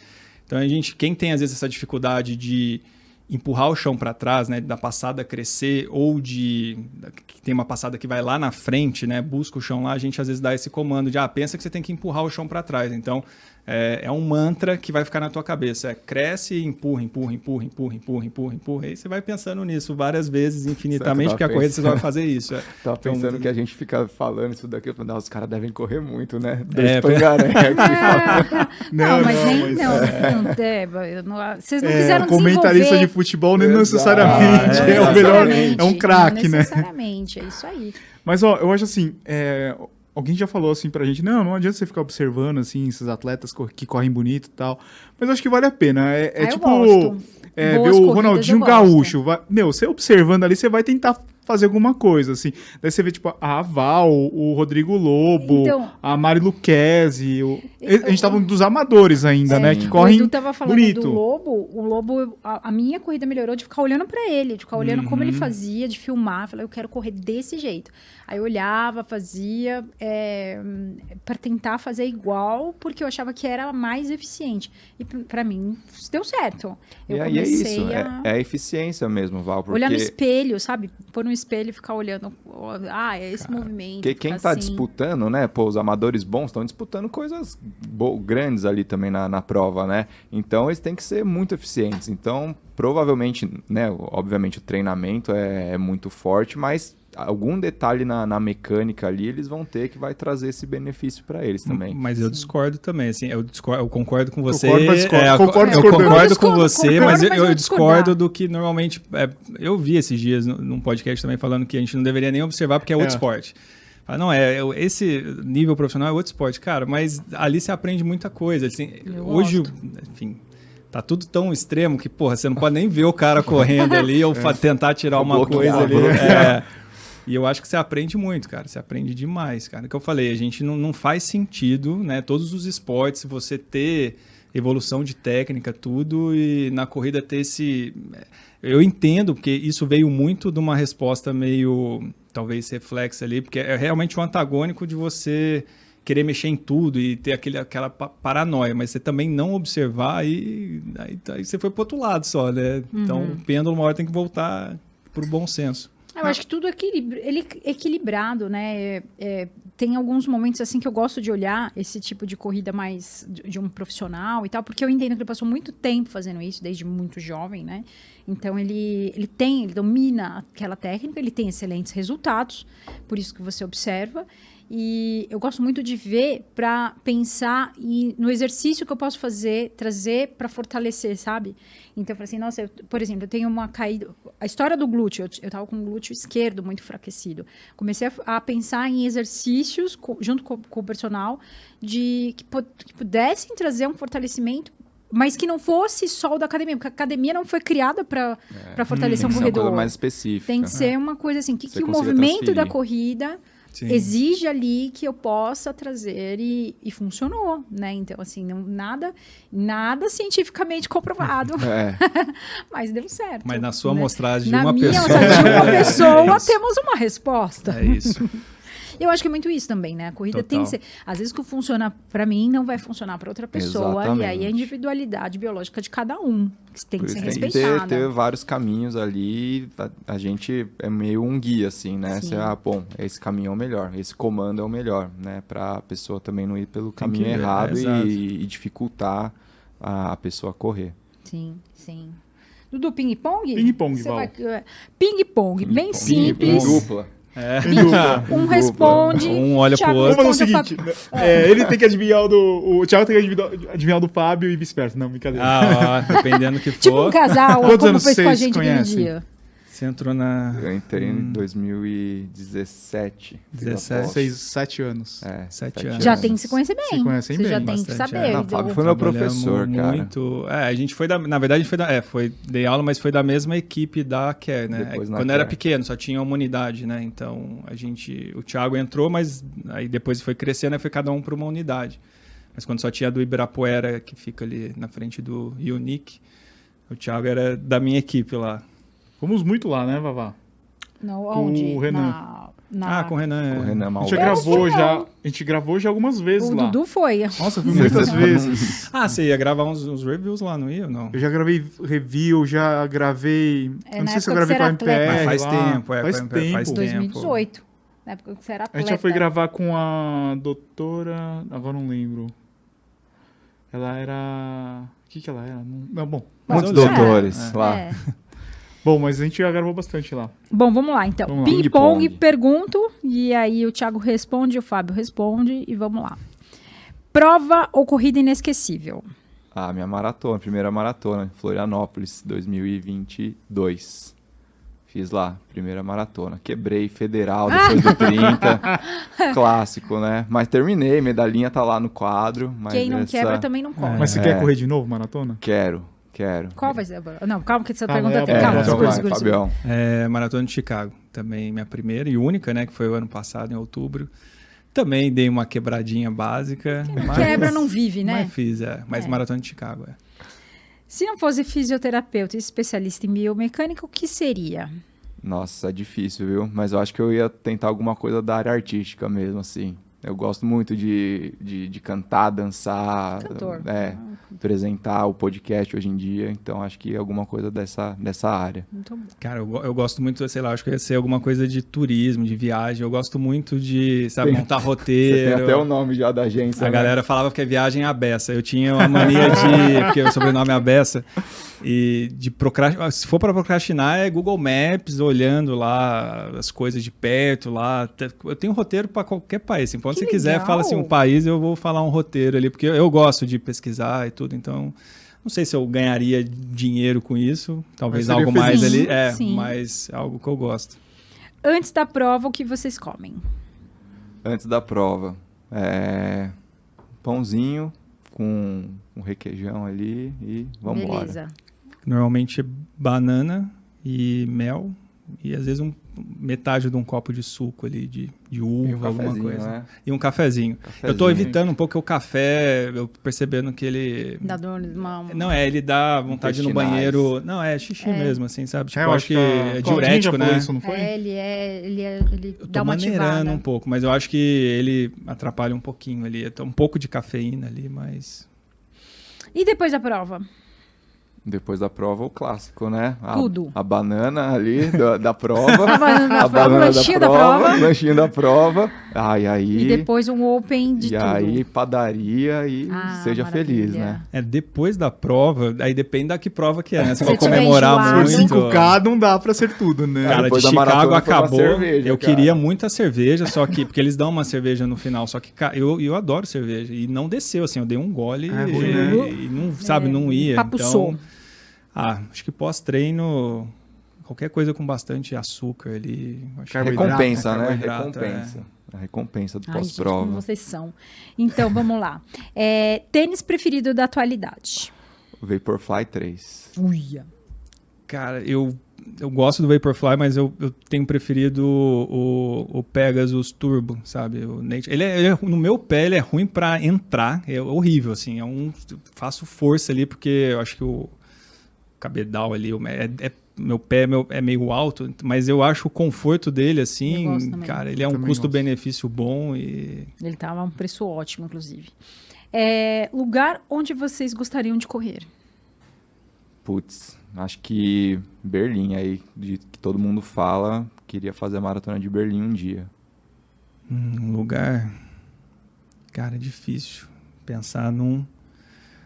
Então a gente, quem tem às vezes essa dificuldade de empurrar o chão para trás, né, da passada crescer ou de que tem uma passada que vai lá na frente, né, busca o chão lá, a gente às vezes dá esse comando de ah, pensa que você tem que empurrar o chão para trás. Então é, é um mantra que vai ficar na tua cabeça. É cresce, e empurra, empurra, empurra, empurra, empurra, empurra, empurra. E você vai pensando nisso várias vezes, infinitamente, Certo, porque a corrida você vai fazer isso. É. Tava Então, pensando que a gente fica falando isso daqui, eu falei, "Não, os caras devem correr muito, né? É, Dois pangaré aqui Não, Não, mas não, nem. mas- Não, não, é, não- vocês não É, quiseram o comentarista de futebol nem necessariamente É, é, o melhor, é um craque, não né? Necessariamente, é isso aí. Mas, ó, eu acho assim, é, alguém já falou assim pra gente, não, não adianta você ficar observando, assim, esses atletas que correm bonito e tal, mas acho que vale a pena. É, é Ah, tipo, é, ver o Ronaldinho. Gaúcho. Vai, meu, você observando ali, você vai tentar fazer alguma coisa, assim. Daí você vê, tipo, a Val, o Rodrigo Lobo, Então- a Mari Luquezzi, o... Eu- a gente tava dos amadores ainda, É, né, que O correm Edu tava falando bonito. do Lobo, o Lobo, a, a minha corrida melhorou de ficar olhando pra ele, de ficar olhando como Uhum. ele fazia, de filmar. Falei, eu quero correr desse jeito. Aí eu olhava, fazia, é, para tentar fazer igual, porque eu achava que era mais eficiente. E p- pra mim, deu certo. Eu e aí é comecei isso, a... é, é a eficiência mesmo, Val, porque Olhar no espelho, sabe? Pôr no espelho e ficar olhando. Ah, é esse movimento. que- quem ficar tá assim. disputando, né, pô, os amadores bons estão disputando coisas grandes ali também na, na prova, né? Então eles têm que ser muito eficientes. Então, provavelmente, né, obviamente o treinamento é, é muito forte, mas algum detalhe na, na mecânica ali eles vão ter que vai trazer esse benefício para eles também. Mas eu discordo também, assim, eu, discordo, eu concordo com você. Concordo, mas discordo. é, eu- Concordo eu concordo com Discordo, você, concordo, mas eu, mas eu eu discordo do que normalmente. é, eu vi esses dias num- podcast também falando que a gente não deveria nem observar porque é outro É. esporte. Ah, não, é, eu- esse nível profissional é outro esporte, cara, mas ali você aprende muita coisa. assim, Eu hoje, gosto. enfim, tá tudo tão extremo que, porra, você não pode nem ver o cara correndo ali ou fa- tentar tirar uma coisa ali. É, E eu acho que você aprende muito, cara. Você aprende demais, cara. É o que eu falei, a gente não, não faz sentido, né? Todos os esportes, você ter evolução de técnica, tudo, e na corrida ter esse. Eu entendo, porque isso veio muito de uma resposta meio, talvez, reflexa ali, porque é realmente um antagônico de você querer mexer em tudo e ter aquele, aquela paranoia, mas você também não observar e aí, aí você foi pro outro lado só, né? Então, uhum. Então o pêndulo uma hora tem que voltar pro bom senso. Eu acho que tudo ele equilibrado, né? É, é, tem alguns momentos assim que eu gosto de olhar esse tipo de corrida mais de, de, um profissional e tal, porque eu entendo que ele passou muito tempo fazendo isso, desde muito jovem, né? Então ele, ele tem, ele domina aquela técnica, ele tem excelentes resultados, por isso que você observa. E eu gosto muito de ver para pensar em, no exercício que eu posso fazer, trazer para fortalecer, sabe? Então eu falei assim, nossa, eu, por exemplo, eu tenho uma caída. A história do glúteo, eu, eu tava com o glúteo esquerdo muito enfraquecido. Comecei a, a pensar em exercícios, co, junto com, com, o personal, de que, que pudessem trazer um fortalecimento mas que não fosse só o da academia, porque a academia não foi criada para é. fortalecer hum, um corredor. Tem que ser uma coisa mais específica. Tem que ser é. uma coisa assim, que, que o movimento transferir. da corrida Sim. exige ali que eu possa trazer e, e funcionou, né? Então, assim, não, nada, nada cientificamente comprovado, é. mas deu certo. Mas na sua né? amostragem de na uma minha, pessoa... de uma pessoa, é temos uma resposta. É isso. Eu acho que é muito isso também, né? A corrida Total. tem que ser. Às vezes, o que funciona para mim não vai funcionar para outra pessoa. Exatamente. E aí a individualidade biológica de cada um que tem que ser respeitada. Tem que ter, ter, vários caminhos ali. A, a, gente é meio um guia, assim, né? Você, ah, bom, esse caminho é o melhor, esse comando é o melhor, né? Para a pessoa também não ir pelo tem caminho errado é, e, e, dificultar a, a pessoa a correr. Sim, sim. Do ping-pong? Ping-pong, Val. Ping-pong, bem ping simples. Ping dupla. É. Um responde. Um olha pro outro. Vamos fazer o seguinte: é, ele tem que adivinhar o do. O Thiago tem que adivinhar o do Fábio e vice-versa. Não, brincadeira. Ah, ó, dependendo do que for. Tipo um casal, Quantos como anos fez com a gente aquele dia. Você entrou na. Eu entrei hum. em 2017. 17. Seis, sete anos. É, sete, sete anos. Já tem que se conhecer bem. Se conhecem Você bem. já tem que saber. Não, Fábio foi meu professor, cara. Muito. É, a gente foi da. Na verdade, a gente foi da. É, foi. Dei aula, mas foi da mesma equipe da Care, né? Depois, Quando Care. era pequeno, só tinha uma unidade, né? Então a gente. O Thiago entrou, mas aí depois foi crescendo e foi cada um para uma unidade. Mas quando só tinha do Ibirapuera, que fica ali na frente do Unique, o Thiago era da minha equipe lá. Fomos muito lá, né, Vavá? Não, onde? Com o Renan. Na, na... Ah, com o Renan. É. Com o Renan a gente gravou já, a gente gravou já algumas vezes o lá. O Dudu foi. Nossa, fui muitas vezes. ah, você ia gravar uns, uns, reviews lá, não ia ou não? Eu já gravei review, já gravei... É, eu não sei se eu gravei com a MPR Mas faz lá. tempo, é. Faz tempo. Faz 2018. Na época que você era atleta. A gente já foi gravar com a doutora... Agora não lembro. Ela era... O que que ela era? Não, não bom. Muitos doutores é. lá. É. Bom, mas a gente já gravou bastante lá. Bom, vamos lá então. Ping-pong, pergunto, e aí o Thiago responde, o Fábio responde, e vamos lá. Prova ou corrida inesquecível? Ah, minha maratona, primeira maratona, Florianópolis, 2022. Fiz lá, primeira maratona. Quebrei federal depois do 30. Clássico, né? Mas terminei, medalhinha tá lá no quadro. Quem não essa... quebra também não corre. Mas você é. quer correr de novo, maratona? Quero. Quero. Qual vai ser? Não, calma que essa calma, pergunta é, tem. Calma, é, segura, segura, segura. É, Maratona de Chicago. Também minha primeira e única, né? Que foi o ano passado, em outubro. Também dei uma quebradinha básica. Quem mas, quebra não vive, né? Mas fiz, é. Mas é. Maratona de Chicago, é. Se não fosse fisioterapeuta e especialista em biomecânica, o que seria? Nossa, é difícil, viu? Mas eu acho que eu ia tentar alguma coisa da área artística mesmo, assim. Eu gosto muito de, de, de cantar, dançar, Cantor. É, ah, apresentar o podcast hoje em dia. Então, acho que é alguma coisa dessa, dessa área. Muito bom. Cara, eu, eu gosto muito, sei lá, acho que ia ser alguma coisa de turismo, de viagem. Eu gosto muito de, sabe, tem, montar roteiro. Você tem até o nome já da agência. A né? galera falava que é viagem à beça. Eu tinha uma mania de... porque o sobrenome é a beça. E de procrastinar, se for para procrastinar, é Google Maps, olhando lá as coisas de perto lá. Eu tenho um roteiro para qualquer país. Assim, quando que você legal. quiser, fala assim um país, eu vou falar um roteiro ali, porque eu gosto de pesquisar e tudo, então não sei se eu ganharia dinheiro com isso, talvez algo mais ali, é, Sim. mas é algo que eu gosto. Antes da prova, o que vocês comem? Antes da prova, é pãozinho com um requeijão ali e vamos embora. Normalmente banana e mel e às vezes um metade de um copo de suco ali, de, de E um uva, alguma cafezinho, coisa. né? E um cafezinho. Eu tô Cafezinho. evitando um pouco o café, eu percebendo que ele. Dá dor, uma... Não é, ele dá vontade de ir no banheiro. Não, é xixi mesmo, assim, sabe? Tipo, É, eu acho que é diurético, né? Isso, não foi? É, ele é. Ele, é, ele Eu dá tô uma maneirando ativada. um pouco, mas eu acho que ele atrapalha um pouquinho ali. Um pouco de cafeína ali, mas. E depois da prova? Depois da prova, o clássico, né? A, Tudo. A banana ali da, da prova. A banana da a prova, o lanchinho da prova. Lanchinho da prova. E aí... E depois um open de e tudo. aí, padaria e Ah, seja feliz, maravilha. né? É depois da prova, aí depende da que prova que é, né? Se for comemorar enjoado. Por muito. 5K não dá pra ser tudo, né? Cara, depois de Chicago acabou. cerveja, eu cara. queria muita cerveja, só que. Porque eles dão uma cerveja no final, só que eu, eu adoro cerveja. E não desceu, assim, eu dei um gole É e, né? e não, sabe, não ia. papuçou. Então, ah, acho que pós-treino, qualquer coisa com bastante açúcar ali. que- Carboidrato, Recompensa, né? Recompensa. A recompensa do Ai, gente, como pós-prova. vocês são. Então, vamos lá. É, tênis preferido da atualidade? Vaporfly 3. Uia. Cara, eu, eu gosto do Vaporfly, mas eu, eu tenho preferido o, o, o Pegasus Turbo, sabe? O Nate, ele, é, ele é- no meu pé ele é ruim pra entrar, é horrível, assim. É um, faço força ali porque eu acho que o cabedal ali, o- é, é- meu pé é, meu- é meio alto, mas eu acho o conforto dele, assim, cara, ele é um custo-benefício bom e Ele tava a um preço ótimo, inclusive. É, lugar onde vocês gostariam de correr? Putz, acho que Berlim aí, de que todo mundo fala, queria fazer a maratona de Berlim um dia. Hum, Um lugar. Cara, é difícil pensar num.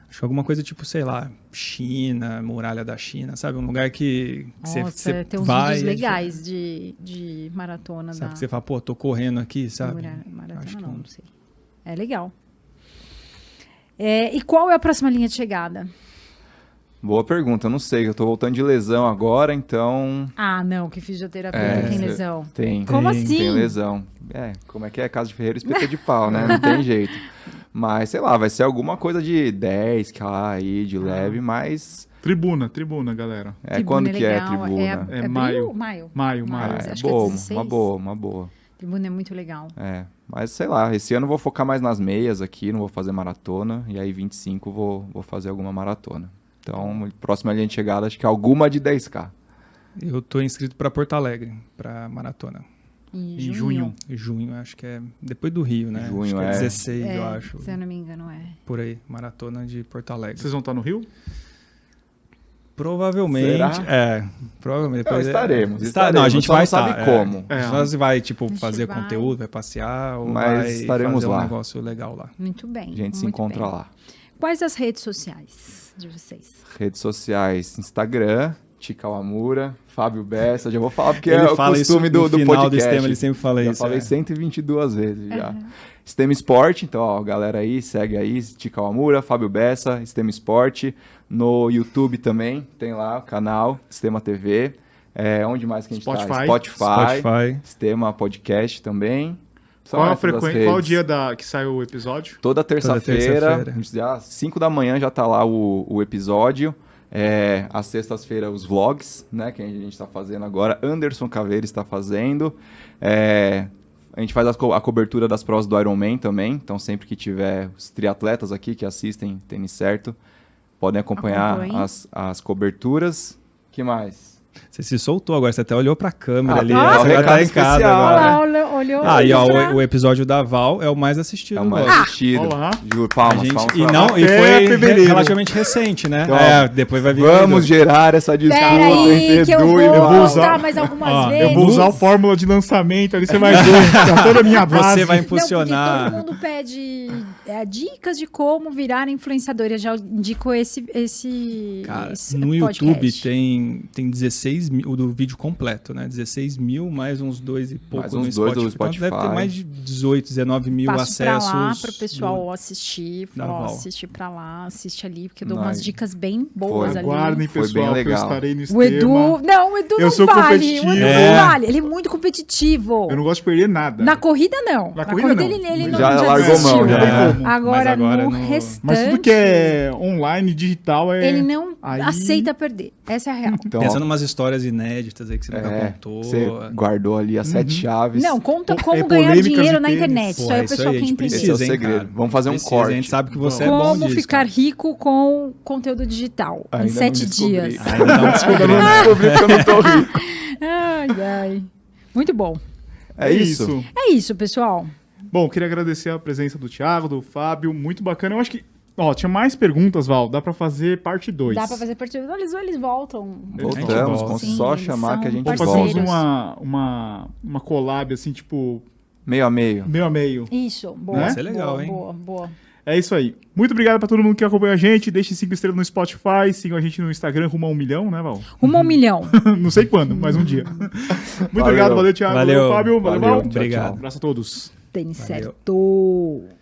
Acho que alguma coisa tipo, sei lá, China, muralha da China, sabe? Um lugar que que você Nossa, você tem uns vai. vídeos é legais de, de maratona Sabe? da Que você fala, pô, tô correndo aqui, sabe? Muralha- Acho maratona, que não, um- não sei. É legal. É, e qual é a próxima linha de chegada? Boa pergunta, eu não sei, eu tô voltando de lesão agora, então Ah, não, que fisioterapeuta É, tem lesão. tem. Como Tem- assim? Tem lesão. É, como é que é? Casa de ferreiro, espeta de pau, né? Não tem jeito. Mas, sei lá, vai ser alguma coisa de 10k aí, Ah. de leve, mas Tribuna, tribuna, galera. é Tribuna quando que é legal, tribuna? É, É abril? maio. Maio. Maio, Ah, maio. mas é acho que é boa, 16. uma boa, uma boa. Tribuna é muito legal. É, mas sei lá, esse ano eu vou focar mais nas meias aqui, não vou fazer maratona, e aí 25 eu vou, vou fazer alguma maratona. Então, próxima linha de chegada, acho que é alguma de 10k. Eu tô inscrito pra Porto Alegre, pra maratona. Em, Em junho. Em junho, acho que é depois do Rio, né? Junho, acho que é, é. 16, É, eu acho. Se eu não me engano, é. Por aí, maratona de Porto Alegre. Vocês vão estar no Rio? Provavelmente. Será? É, provavelmente. Não, Depois é- estaremos, Está- estaremos, Não, a gente só vai não sabe estar, como. É. É. Nós vai, tipo, A gente fazer vai. conteúdo, vai passear ou Mas vai estaremos fazer um lá. negócio legal lá. Muito bem. A gente se encontra bem. lá. Quais as redes sociais de vocês? Redes sociais, Instagram, Tica Amura, Fábio Bessa, já vou falar porque ele é o fala costume isso do, no do final podcast. do sistema, ele sempre fala já isso. falei é. 122 vezes já. Sistema Esporte, então, ó, galera aí, segue aí, Tica Amura, Fábio Bessa, Sistema Esporte. No YouTube também, tem lá o canal, Sistema TV. É, onde mais que a gente Spotify. tá? Spotify. Spotify. Sistema Podcast também. São Qual a frequência? Qual o dia da, que sai o episódio? Toda terça-feira, terça-feira. já 5 da manhã já tá lá o, o episódio. É, às sextas-feiras os vlogs, né, que a gente está fazendo agora. Anderson Caveira está fazendo. É, a gente faz as co- a, cobertura das provas do Ironman também. Então sempre que tiver os triatletas aqui que assistem tênis certo, podem acompanhar as, as coberturas. que mais? Você se soltou agora, você até olhou pra câmera Ah, ali. tá, você estar em casa agora. lá, olhou. Ah, e ó, o, o episódio da Val é o mais assistido. É o mais assistido. Olá. Juro, palmas, gente- palmas e não, Val. e foi re- relativamente recente, né? Então, é, depois vai vir. Vamos gerar essa disputa entre eu vou e Val. mostrar mais algumas Ó, eu vezes. Eu vou usar a fórmula de lançamento ali, você vai ver. Tá toda a minha base. Você vai Não, impulsionar. todo mundo pede é, dicas de como virar influenciador. Eu já indico esse, esse, Cara, esse no podcast. YouTube tem, tem 16 mil, o do vídeo completo, né? 16 mil, mais uns dois e pouco Mais no uns dois Spotify. do Então deve ter Spotify. mais de 18, 19 mil Passo pra acessos. lá para o do- pessoal assistir. da Ó, assiste pra lá, assiste ali, porque eu dou Nice. umas dicas bem boas Foi. ali. Aguardem, Foi bem pessoal, que eu legal. estarei no O. Edu. Não, o Edu Eu não sou vale. O competitivo. Edu É. não vale. Ele é muito competitivo. Eu não gosto de perder nada. Na corrida, não. Na corrida, não. ele, ele não Já já largou desistiu. mão, já. Não como. Agora, agora no no- restante, Mas tudo que é online, digital, é... ele não Aí- aceita perder. Essa é a real. Então, Pensando umas histórias inéditas aí que você nunca é, contou. você guardou ali as sete chaves. Não, conta como é ganhar dinheiro na internet. Pô, Isso aí o pessoal aí, gente entender. Esse é o segredo. cara? Vamos fazer um Precisa, corte. A gente sabe que você é bom Como ficar cara. rico com conteúdo digital em Ainda não sete descobri. dias. Ah, então, Eu não descobri que eu não tô rico. Ai, ai. Muito bom. É isso. É isso, pessoal. Bom, queria agradecer a presença do Thiago, do Fábio, muito bacana. Eu acho que, ó, tinha mais perguntas, Val, dá pra fazer parte 2. Dá pra fazer partida. Eles, eles voltam. Voltamos, volta. com Sim, só chamar que a gente volta. uma, uma, uma collab, assim, tipo, Meio a meio. meio a meio. Isso, boa. Né? Isso é legal, boa, hein? Boa, boa. É isso aí. Muito obrigado pra todo mundo que acompanha a gente. Deixe cinco estrelas no Spotify, sigam a gente no Instagram, rumo a um milhão, né, Val? Rumo a um milhão. Não sei quando, mas um dia. Muito Valeu. obrigado, valeu, Thiago, valeu, Valeu. Fábio, valeu, Valeu, Val. obrigado. Tchau, tchau. Abraço a todos. Valeu. certo.